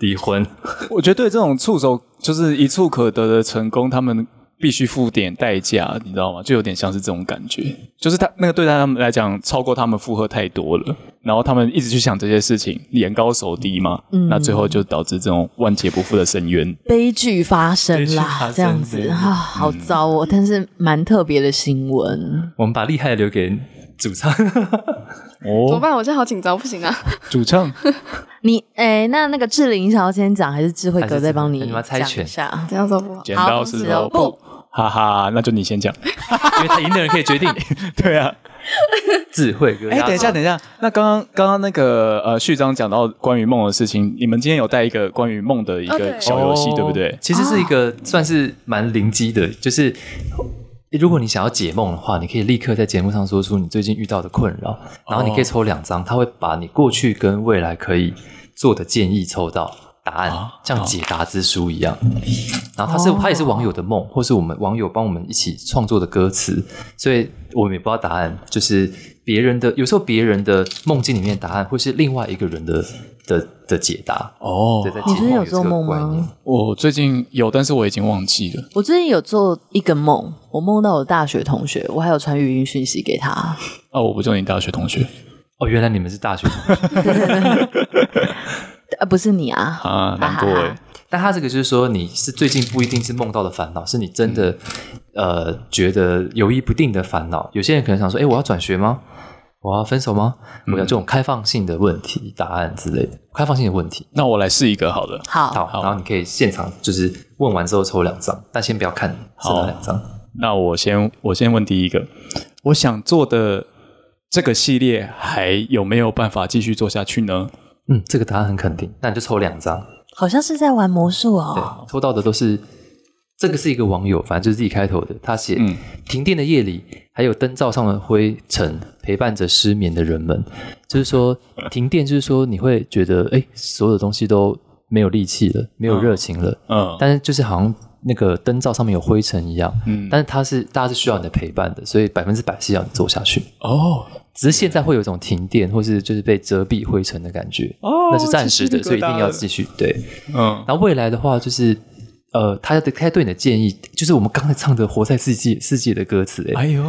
离婚。我觉得对这种触手就是一触可得的成功，他们。必须付点代价，你知道吗？就有点像是这种感觉，就是他那个对他们来讲超过他们负荷太多了，然后他们一直去想这些事情，眼高手低嘛，嗯，那最后就导致这种万劫不复的深渊，悲剧发生啦，这样子啊，好糟哦，嗯、但是蛮特别的新闻。我们把厉害的留给主唱。哦，怎么办？我现在好紧张，不行啊！主唱，你哎，那那个志玲想要先讲，还是智慧哥再帮你猜拳一下？这样说不好。剪刀石头布，哈哈，那就你先讲，因为他赢的人可以决定。对啊，智慧哥。哎，等一下，等一下，那刚刚刚刚那个呃序章讲到关于梦的事情，你们今天有带一个关于梦的一个小游戏，对不对？其实是一个算是蛮灵机的，就是。如果你想要解梦的话，你可以立刻在节目上说出你最近遇到的困扰，然后你可以抽两张，他会把你过去跟未来可以做的建议抽到答案，像解答之书一样。然后他是他也是网友的梦，或是我们网友帮我们一起创作的歌词，所以我们也不知道答案，就是别人的，有时候别人的梦境里面答案会是另外一个人的。的的解答哦，你最近有做梦吗？我最近有，但是我已经忘记了。我最近有做一个梦，我梦到我大学同学，我还有传语音讯息给他。哦，我不就你大学同学？哦，原来你们是大学同学。呃，不是你啊啊，难过哎。但他这个就是说，你是最近不一定是梦到的烦恼，是你真的、嗯、呃觉得犹豫不定的烦恼。有些人可能想说，哎，我要转学吗？我要分手吗？我要这种开放性的问题、嗯、答案之类的，开放性的问题。那我来试一个好了。好，好，然后你可以现场就是问完之后抽两张，但先不要看是哪两张。那我先我先问第一个，我想做的这个系列还有没有办法继续做下去呢？嗯，这个答案很肯定，那你就抽两张。好像是在玩魔术哦。对，抽到的都是。这个是一个网友，反正就是自己开头的。他写：嗯、停电的夜里，还有灯罩上的灰尘陪伴着失眠的人们。就是说，停电就是说你会觉得，哎，所有的东西都没有力气了，没有热情了。嗯。嗯，但是就是好像那个灯罩上面有灰尘一样。嗯。但是它是大家是需要你的陪伴的，所以百分之百是要你做下去。哦。只是现在会有一种停电，或是就是被遮蔽灰尘的感觉。哦。那是暂时的，所以一定要继续。对。嗯。然后未来的话，就是。呃，他的他对你的建议，就是我们刚才唱的《活在自己世界》的歌词，哎呦，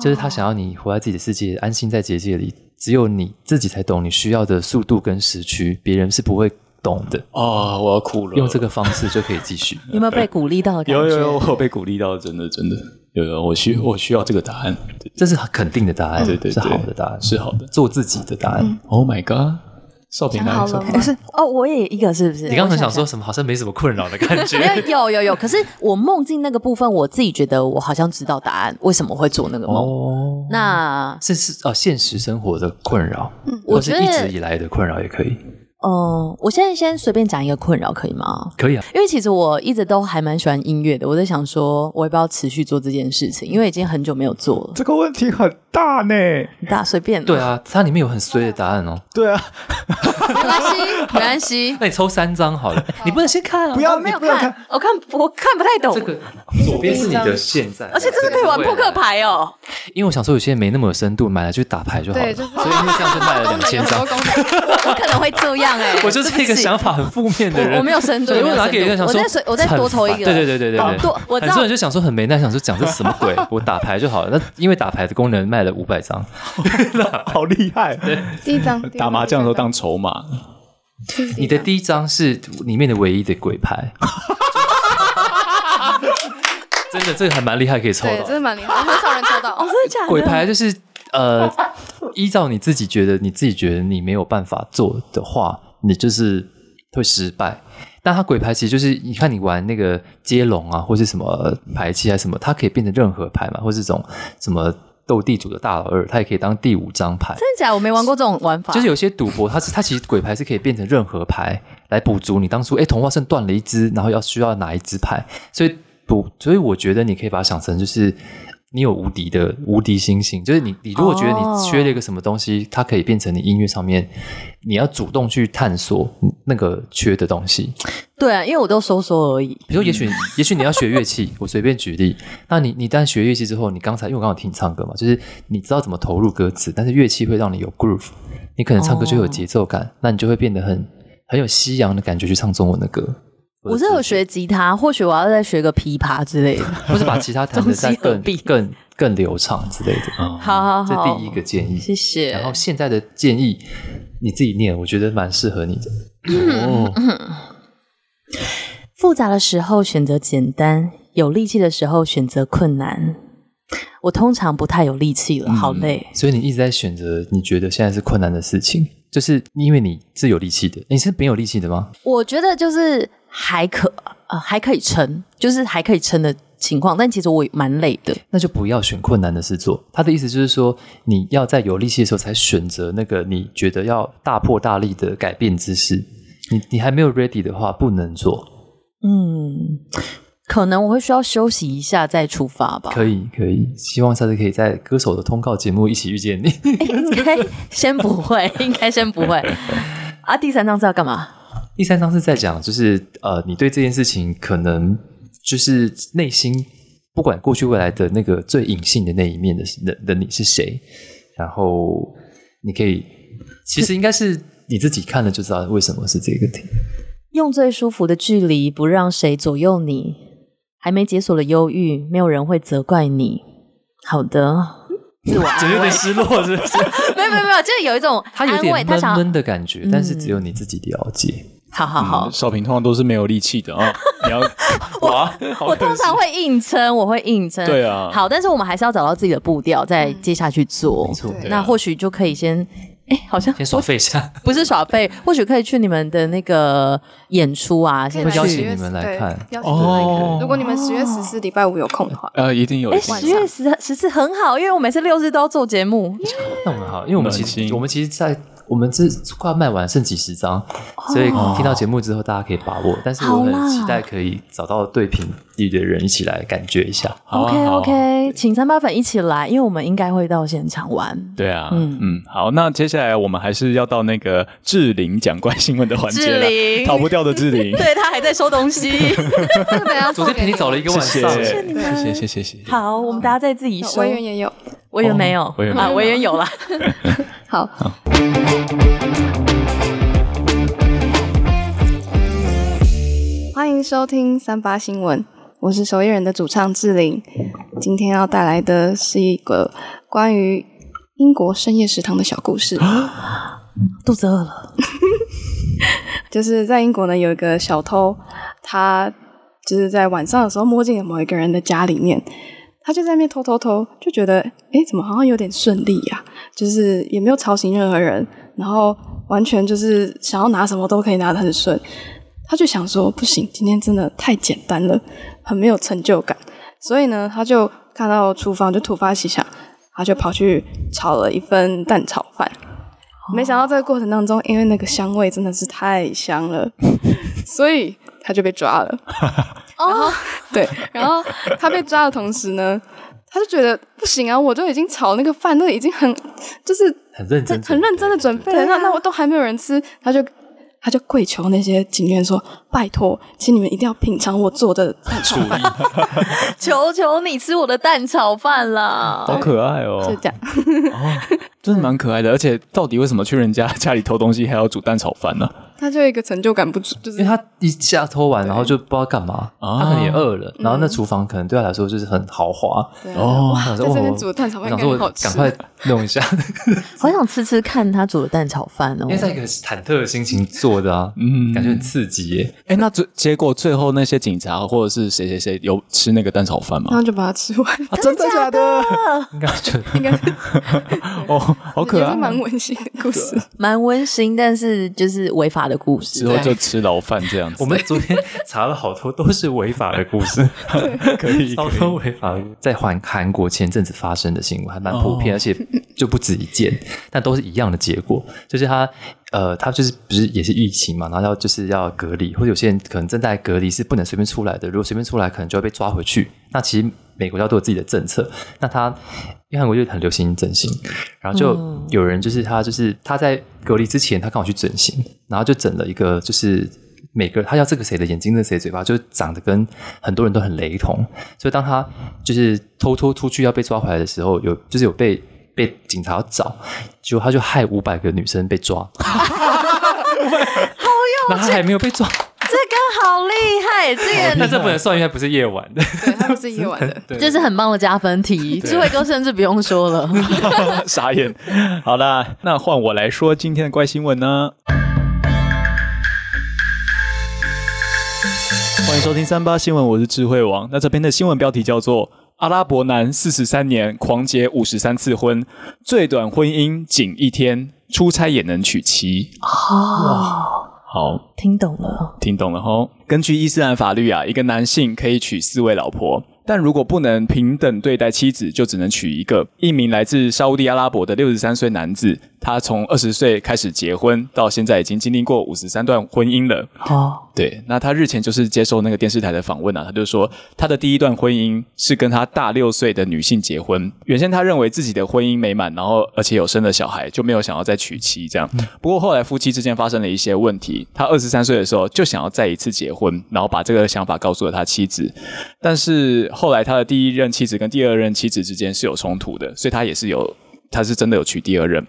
就是他想要你活在自己的世界，安心在结界里，只有你自己才懂你需要的速度跟时区，别人是不会懂的。哦，我要哭了。用这个方式就可以继续。有没有被鼓励到？有有有，我有被鼓励到，真的真的有有，我需我需要这个答案，这是肯定的答案，对对，是好的答案，是好的，做自己的答案。Oh my god！少平来，不是哦，我也一个是不是？你刚才想说什么？好像没什么困扰的感觉。有有有，可是我梦境那个部分，我自己觉得我好像知道答案，为什么会做那个梦？哦，那是是哦，现实生活的困扰，嗯，或是一直以来的困扰也可以。嗯，我现在先随便讲一个困扰，可以吗？可以啊，因为其实我一直都还蛮喜欢音乐的。我在想说，我要不要持续做这件事情？因为已经很久没有做了。这个问题很大呢，很大随便。对啊，它里面有很衰的答案哦。对啊，没关系，没关系。那你抽三张好了，你不能先看啊。不要，没有看，我看我看不太懂。这个左边是你的现在，而且这是可以玩扑克牌哦。因为我想说，有些人没那么有深度，买来就打牌就好了。对，就是。所以因为这样就卖了两千张。我可能会这样哎，我就是一个想法很负面的人。我没有深度，我拿给人家想说，我再我再多抽一个。对对对对对对。多，我很多人就想说很没耐，想说讲这什么鬼？我打牌就好了。那因为打牌的功能卖了五百张，好厉害。第一张 打麻将的时候当筹码。你的第一张是里面的唯一的鬼牌。真的，这个还蛮厉害，可以抽到。真的蛮厉害，很少人抽到。哦，真的假的？鬼牌就是呃，依照你自己觉得，你自己觉得你没有办法做的话，你就是会失败。但它鬼牌其实就是，你看你玩那个接龙啊，或是什么牌七还是什么，它可以变成任何牌嘛，或是这种什么斗地主的大老二，他也可以当第五张牌。真的假的？我没玩过这种玩法。就是有些赌博，它是它其实鬼牌是可以变成任何牌来补足你当初哎，童话圣断了一只，然后要需要哪一只牌，所以。补，所以我觉得你可以把它想成就是你有无敌的无敌星星，就是你你如果觉得你缺了一个什么东西，它可以变成你音乐上面你要主动去探索那个缺的东西。对啊，因为我都说说而已。比如说，也许也许你要学乐器，我随便举例。那你你但学乐器之后，你刚才因为我刚刚听你唱歌嘛，就是你知道怎么投入歌词，但是乐器会让你有 groove，你可能唱歌就有节奏感，那你就会变得很很有西洋的感觉去唱中文的歌。我是有学吉他，或许我要再学个琵琶之类的，或是把吉他弹的再更 更更流畅之类的。好好好，这第一个建议，谢谢。然后现在的建议你自己念，我觉得蛮适合你的。哦，复杂的时候选择简单，有力气的时候选择困难。我通常不太有力气了，好累。所以你一直在选择你觉得现在是困难的事情，就是因为你是有力气的。你是没有力气的吗？我觉得就是。还可呃还可以撑，就是还可以撑的情况，但其实我也蛮累的。那就不要选困难的事做。他的意思就是说，你要在有力气的时候才选择那个你觉得要大破大立的改变姿势。你你还没有 ready 的话，不能做。嗯，可能我会需要休息一下再出发吧。可以可以，希望下次可以在歌手的通告节目一起遇见你。应该先不会，应该先不会。啊，第三张是要干嘛？第三章是在讲，就是呃，你对这件事情可能就是内心不管过去未来的那个最隐性的那一面的的的你是谁，然后你可以其实应该是你自己看了就知道为什么是这个题。用最舒服的距离，不让谁左右你，还没解锁了忧郁，没有人会责怪你。好的，自我就有点失落，是不是？没有没有没有，就是有一种他有点闷闷的感觉，但是只有你自己了解。好好好，少平通常都是没有力气的啊！你要我我通常会硬撑，我会硬撑。对啊，好，但是我们还是要找到自己的步调，再接下去做。没错，那或许就可以先，哎，好像先耍费一下，不是耍费，或许可以去你们的那个演出啊，先邀请你们来看哦。如果你们十月十四礼拜五有空的话，呃，一定有。哎，十月十十四很好，因为我每次六日都要做节目，那很好，因为我们其实我们其实，在。我们这快要卖完，剩几十张，所以听到节目之后，大家可以把握。但是我很期待可以找到对频率的人一起来感觉一下。OK OK，请三八粉一起来，因为我们应该会到现场玩。对啊，嗯嗯，好，那接下来我们还是要到那个志玲讲怪新闻的环节了，逃不掉的志玲，对，他还在收东西。昨天陪你找了一个晚上，谢谢你们，谢谢谢谢谢谢。好，我们大家再自己收。委员也有，委员没有啊，委员有了。好。欢迎收听三八新闻，我是守夜人的主唱志玲。今天要带来的是一个关于英国深夜食堂的小故事。肚子饿了，就是在英国呢，有一个小偷，他就是在晚上的时候摸进了某一个人的家里面。他就在那边偷偷偷，就觉得，哎，怎么好像有点顺利呀？就是也没有吵醒任何人，然后完全就是想要拿什么都可以拿的很顺。他就想说，不行，今天真的太简单了，很没有成就感。所以呢，他就看到厨房就突发奇想，他就跑去炒了一份蛋炒饭。没想到这个过程当中，因为那个香味真的是太香了，所以他就被抓了。然后，对，然后他被抓的同时呢，他就觉得不行啊，我都已经炒那个饭，都已经很就是很认真、很认真的准备了，那那我都还没有人吃，他就。他就跪求那些警员说：“拜托，请你们一定要品尝我做的蛋炒饭，求求你吃我的蛋炒饭啦！”好可爱哦，就这样，哦，真的蛮可爱的。而且，到底为什么去人家 家里偷东西还要煮蛋炒饭呢？他就一个成就感不足，就是因为他一下偷完，然后就不知道干嘛，他可能也饿了，然后那厨房可能对他来说就是很豪华。哦。在这边煮的蛋炒饭，想说赶快弄一下，好想吃吃看他煮的蛋炒饭哦，因为在一个忐忑的心情做的啊，嗯，感觉很刺激耶。哎，那最结果最后那些警察或者是谁谁谁有吃那个蛋炒饭吗？然后就把它吃完，真的假的？应该就应该哦，好可爱，蛮温馨的故事，蛮温馨，但是就是违法的故事，之后就吃牢饭这样子。我们昨天查了好多都是违法的故事，可以，好多违法在韩韩国前阵子发生的新闻还蛮普遍，而且就不止一件，但都是一样的结果，就是他呃，他就是不是也是疫情嘛，然后要就是要隔离，或者有些人可能正在隔离是不能随便出来的，如果随便出来可能就要被抓回去。那其实美国要都有自己的政策，那他。因为韩国就很流行整形，然后就有人就是他就是他在隔离之前，他刚好去整形，然后就整了一个就是每个他要这个谁的眼睛，那个谁嘴巴，就长得跟很多人都很雷同。所以当他就是偷偷出去要被抓回来的时候，有就是有被被警察找，结果他就害五百个女生被抓，好用，那他还没有被抓。好厉害！这个那这不能算，因为不是夜晚的，对，它不是夜晚的，这是很棒的加分题。智慧哥甚至不用说了，傻眼。好啦，那换我来说今天的怪新闻呢。欢迎收听三八新闻，我是智慧王。那这边的新闻标题叫做：阿拉伯男四十三年狂结五十三次婚，最短婚姻仅一天，出差也能娶妻。哦！好，听懂了，听懂了吼。根据伊斯兰法律啊，一个男性可以娶四位老婆。但如果不能平等对待妻子，就只能娶一个。一名来自沙乌地阿拉伯的六十三岁男子，他从二十岁开始结婚，到现在已经经历过五十三段婚姻了。哦，对，那他日前就是接受那个电视台的访问啊，他就说他的第一段婚姻是跟他大六岁的女性结婚。原先他认为自己的婚姻美满，然后而且有生了小孩，就没有想要再娶妻这样。不过后来夫妻之间发生了一些问题，他二十三岁的时候就想要再一次结婚，然后把这个想法告诉了他妻子，但是。后来他的第一任妻子跟第二任妻子之间是有冲突的，所以他也是有，他是真的有娶第二任，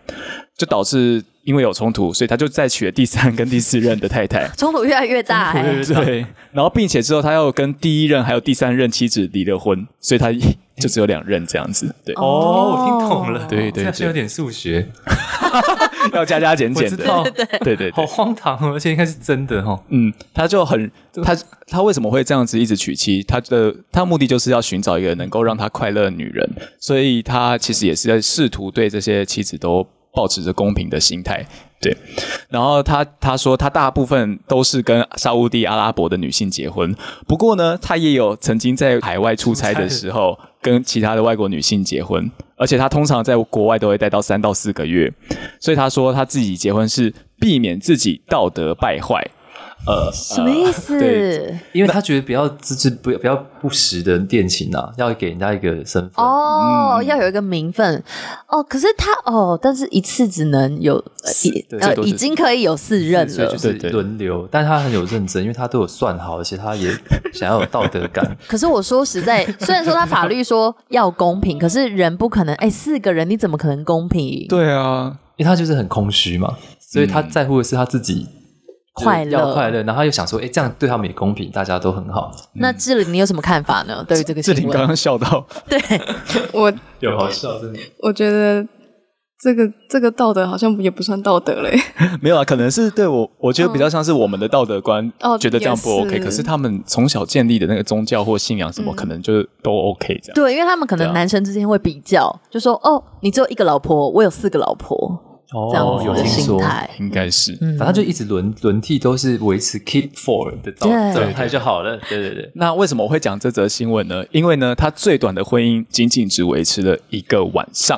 就导致因为有冲突，所以他就再娶了第三跟第四任的太太，冲突越来越大，欸，对，然后并且之后他又跟第一任还有第三任妻子离了婚，所以他就只有两任这样子，对，哦，我听懂了，对对，是有点数学。要加加减减的，对对对。对，好荒唐哦，而且应该是真的哦。嗯，他就很他他为什么会这样子一直娶妻？他的他的目的就是要寻找一个能够让他快乐的女人，所以他其实也是在试图对这些妻子都保持着公平的心态。对，然后他他说他大部分都是跟沙乌地阿拉伯的女性结婚，不过呢，他也有曾经在海外出差的时候跟其他的外国女性结婚。而且他通常在国外都会待到三到四个月，所以他说他自己结婚是避免自己道德败坏。呃，什么意思？对，因为他觉得比较资质不不要不实的恋情啊，要给人家一个身份哦，嗯、要有一个名分哦。可是他哦，但是一次只能有一呃，已经可以有四任了，所以就是轮流。但是他很有认真，因为他都有算好，而且他也想要有道德感。可是我说实在，虽然说他法律说要公平，可是人不可能哎，四个人你怎么可能公平？对啊，因为他就是很空虚嘛，所以他在乎的是他自己。快乐，要快乐，然后又想说，哎，这样对他们也公平，大家都很好。那志玲，你有什么看法呢？对于这个志玲刚刚笑到，对 我有好笑，真的。我觉得这个这个道德好像也不算道德嘞。没有啊，可能是对我，我觉得比较像是我们的道德观，觉得这样不 OK。可是他们从小建立的那个宗教或信仰什么，可能就都 OK 这样。对，因为他们可能男生之间会比较，就说哦，你只有一个老婆，我有四个老婆。哦，有听说，应该是，反正就一直轮轮替，都是维持 keep four 的状态就好了。对对对。那为什么我会讲这则新闻呢？因为呢，他最短的婚姻仅仅只维持了一个晚上，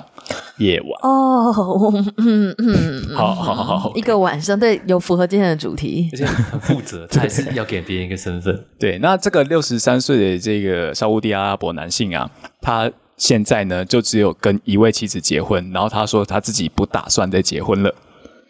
夜晚。哦，嗯嗯，好好好好，一个晚上，对，有符合今天的主题，而且很负责，他还是要给别人一个身份。对，那这个六十三岁的这个沙乌地阿拉伯男性啊，他。现在呢，就只有跟一位妻子结婚，然后他说他自己不打算再结婚了。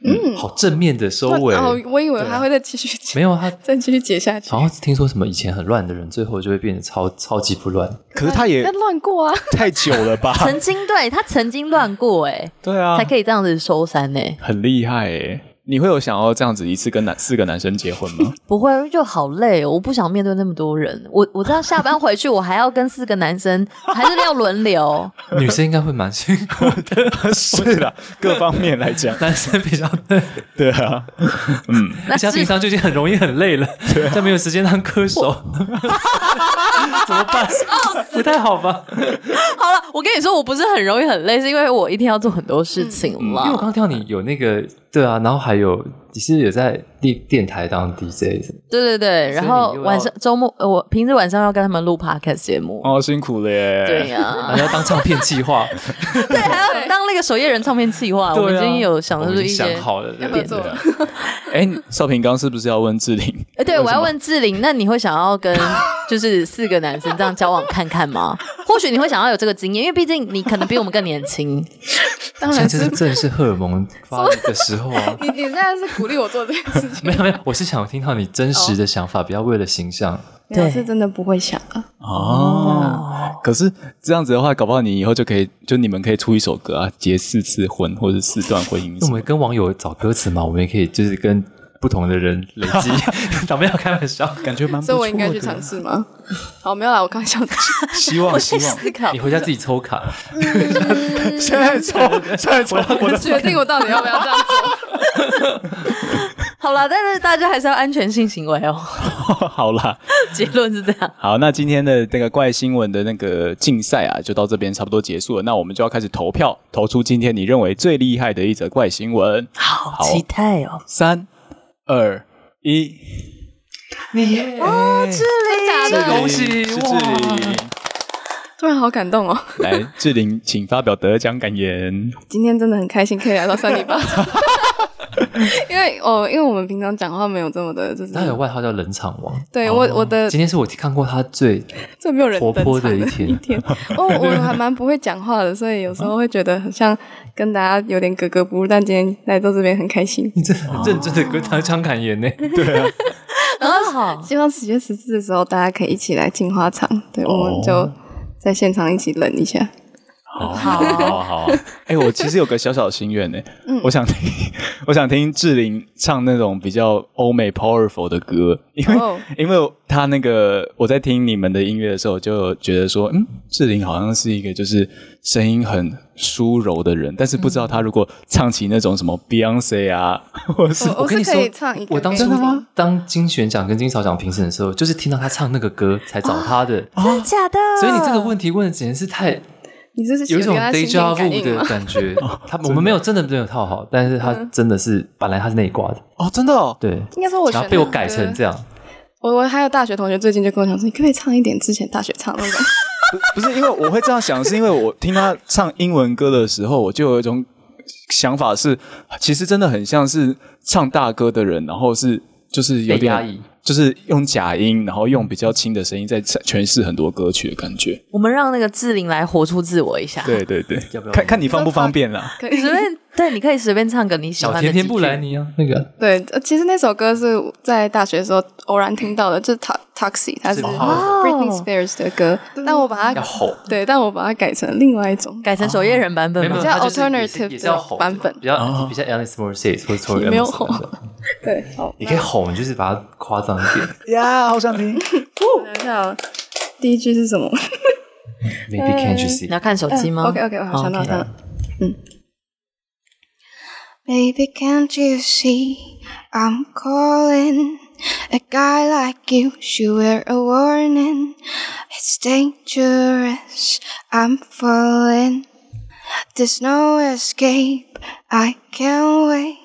嗯，好正面的收尾。哦，我以为他会再继续结，没有他 再继续结下去。好像听说什么以前很乱的人，最后就会变得超超级不乱。可是他也乱过啊，太久了吧？曾经对他曾经乱过哎，对啊，才可以这样子收山呢，很厉害哎。你会有想要这样子一次跟男四个男生结婚吗？不会，就好累，我不想面对那么多人。我我这样下班回去，我还要跟四个男生，还是要轮流。女生应该会蛮辛苦的，是的，各方面来讲，男生比较累。对啊，嗯，而且平常就已经很容易很累了，对，就没有时间当歌手，怎么办？不太好吧？好了，我跟你说，我不是很容易很累，是因为我一天要做很多事情嘛。因为我刚刚听到你有那个。对啊，然后还有你是有在电电台当 DJ 什么？对对对，然后晚上周末我平时晚上要跟他们录 Podcast 节目，哦，辛苦了耶。对呀，还要当唱片计划，对，还要当那个守夜人唱片计划。我们已经有想的是一些好的点子。哎，少平刚是不是要问志玲？哎，对，我要问志玲，那你会想要跟 就是四个男生这样交往看看吗？或许你会想要有这个经验，因为毕竟你可能比我们更年轻。当然这是正是荷尔蒙发育的时候啊！你你现在是鼓励我做这件事情？没有没有，我是想听到你真实的想法，不要为了形象。我，是真的不会想啊。哦，可是这样子的话，搞不好你以后就可以，就你们可以出一首歌啊，结四次婚或者四段婚姻。那我们跟网友找歌词嘛，我们也可以就是跟。不同的人累积，咱们要开玩笑，感觉蛮不错的。所以我应该去尝试吗？好，没有啦，我刚想希望希望你回家自己抽卡。现在抽，现在抽，我决定我到底要不要这样做。好啦，但是大家还是要安全性行为哦。好啦，结论是这样。好，那今天的那个怪新闻的那个竞赛啊，就到这边差不多结束了。那我们就要开始投票，投出今天你认为最厉害的一则怪新闻。好期待哦，三。二一，你哦，志玲，真的恭喜，是志玲，突然好感动哦。来，志玲，请发表得奖感言。今天真的很开心，可以来到三里巴。因为哦，因为我们平常讲话没有这么的，就是他有外号叫冷场王。对我，我的今天是我看过他最 最没有人活泼的一天。一天哦，我还蛮不会讲话的，所以有时候会觉得很像跟大家有点格格不入。但今天来到这边很开心。你真的很认真的跟他讲感言呢？对啊。然后好，希望十月十四的时候大家可以一起来进花场，对，我们就在现场一起冷一下。好。好。好，哎，我其实有个小小的心愿呢，我想听，我想听志玲唱那种比较欧美 powerful 的歌，因为因为他那个我在听你们的音乐的时候，就觉得说，嗯，志玲好像是一个就是声音很舒柔的人，但是不知道他如果唱起那种什么 Beyonce 啊，或是我跟你说，我当真的吗？当金选奖跟金草奖评审的时候，就是听到他唱那个歌才找他的，真的假的？所以你这个问题问的简直是太。你这是有一种 deja vu 的感觉，他我们没有真的没有套好，但是他真的是本来他是内挂的哦，真的哦，对，应该说我被我改成这样。我我还有大学同学最近就跟我讲说，你可不可以唱一点之前大学唱那种？不是因为我会这样想，是因为我听他唱英文歌的时候，我就有一种想法是，其实真的很像是唱大歌的人，然后是就是有点压抑。就是用假音，然后用比较轻的声音在诠释很多歌曲的感觉。我们让那个志玲来活出自我一下。对对对，要不要看看你方不方便啦？可以随便，对，你可以随便唱个你喜欢的。小甜甜布兰妮啊，那个。对，其实那首歌是在大学的时候偶然听到的，就是 Toxic，它是 Britney Spears 的歌，但我把它要吼，对，但我把它改成另外一种，改成守夜人版本，比较 alternative 的版本，比较比较 Alanis Morissette 或者 没有吼。对，好，你可以吼，你就是把它夸张一点。呀，好想听。等一下，第一句是什么？Maybe can't you see？你要看手机吗？OK，OK，我好想到它。嗯。Baby, can't you see I'm calling a guy like you? Should wear a warning. It's dangerous. I'm falling. There's no escape. I can't wait.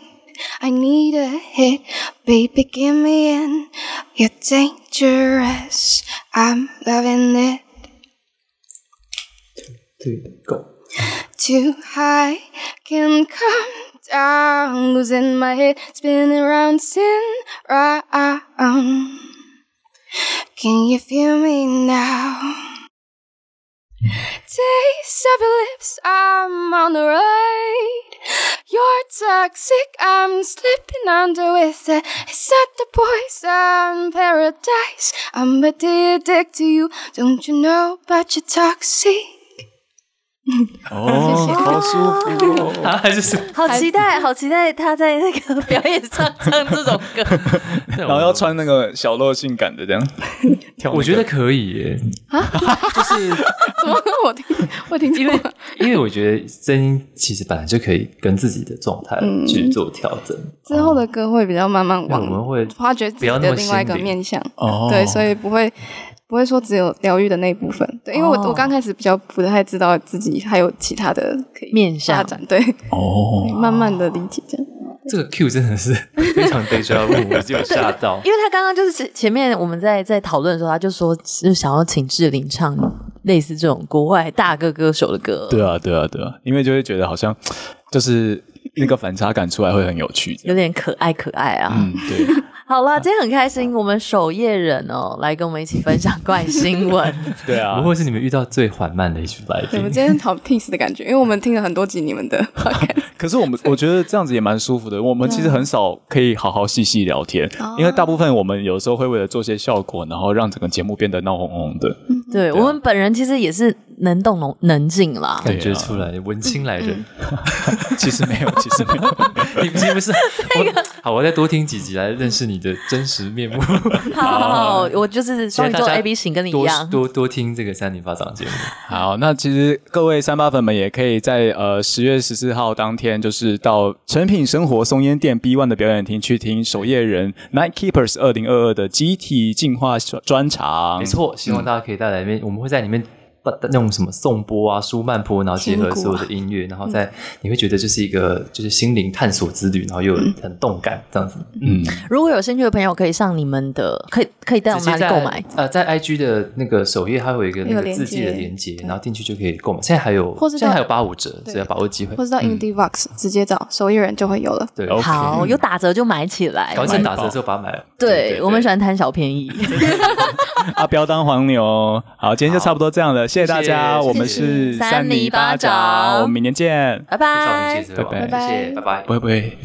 I need a hit, baby, give me in. You're dangerous, I'm loving it. Two, go. Too high, can come down, losing my head, spinning around, sin round. Can you feel me now? Taste of your lips, I'm on the ride. You're toxic, I'm slipping under with it. Is that the poison paradise? I'm addicted to you. Don't you know about your toxic? 哦，好舒服哦！他还是 好期待，好期待他在那个表演上唱这种歌，然后要穿那个小露性感的这样跳。我觉得可以耶，啊，就是怎么我听我听，因为因为我觉得声音其实本来就可以跟自己的状态去做调整。之后的歌会比较慢慢往，我们会发掘自己的另外一个面向。哦，对，所以不会。不会说只有疗愈的那一部分，对，因为我、oh. 我刚开始比较不太知道自己还有其他的可以面向发展，对，哦、oh.，慢慢的理解这样。这个 Q 真的是 非常 deja vu，我 就有吓到，因为他刚刚就是前面我们在在讨论的时候，他就说是想要请志玲唱类似这种国外大歌歌手的歌，对啊，对啊，对啊，因为就会觉得好像就是那个反差感出来会很有趣，有点可爱可爱啊，嗯，对。好了，今天很开心，我们守夜人哦，来跟我们一起分享怪新闻。对啊，不会是你们遇到最缓慢的一群来宾。我们今天好 peace 的感觉，因为我们听了很多集你们的。可是我们 我觉得这样子也蛮舒服的。我们其实很少可以好好细细聊天，因为大部分我们有时候会为了做些效果，然后让整个节目变得闹哄哄的。对，我们本人其实也是能动能能静啦，感觉出来文青来人。其实没有，其实没有，你不是不是。好，我再多听几集来认识你。的真实面目。好，好，好，我就是双鱼座 A B 型，跟你一样。多多，多听这个三零八长节目。好，那其实各位三八粉们也可以在呃十月十四号当天，就是到成品生活松烟店 B One 的表演厅去听守夜人 Night Keepers 二零二二的集体进化专场。没错，希望大家可以带来里面，我们会在里面。那种什么颂钵啊、舒曼波，然后结合所有的音乐，然后再你会觉得这是一个就是心灵探索之旅，然后又很动感这样子。嗯，如果有兴趣的朋友，可以上你们的，可以可以在我们哪里购买？呃，在 IG 的那个首页，它会有一个那个字迹的连接，然后进去就可以购买。现在还有，现在还有八五折，只要把握机会。或者到 IndieVox 直接找首页人就会有了。对，好，有打折就买起来，搞一打折之后把它买了。对，我们喜欢贪小便宜。啊，不要当黄牛。好，今天就差不多这样了，谢谢大家。我们是三米巴掌，我们明年见，拜拜，拜拜，谢谢，拜拜，不会不会。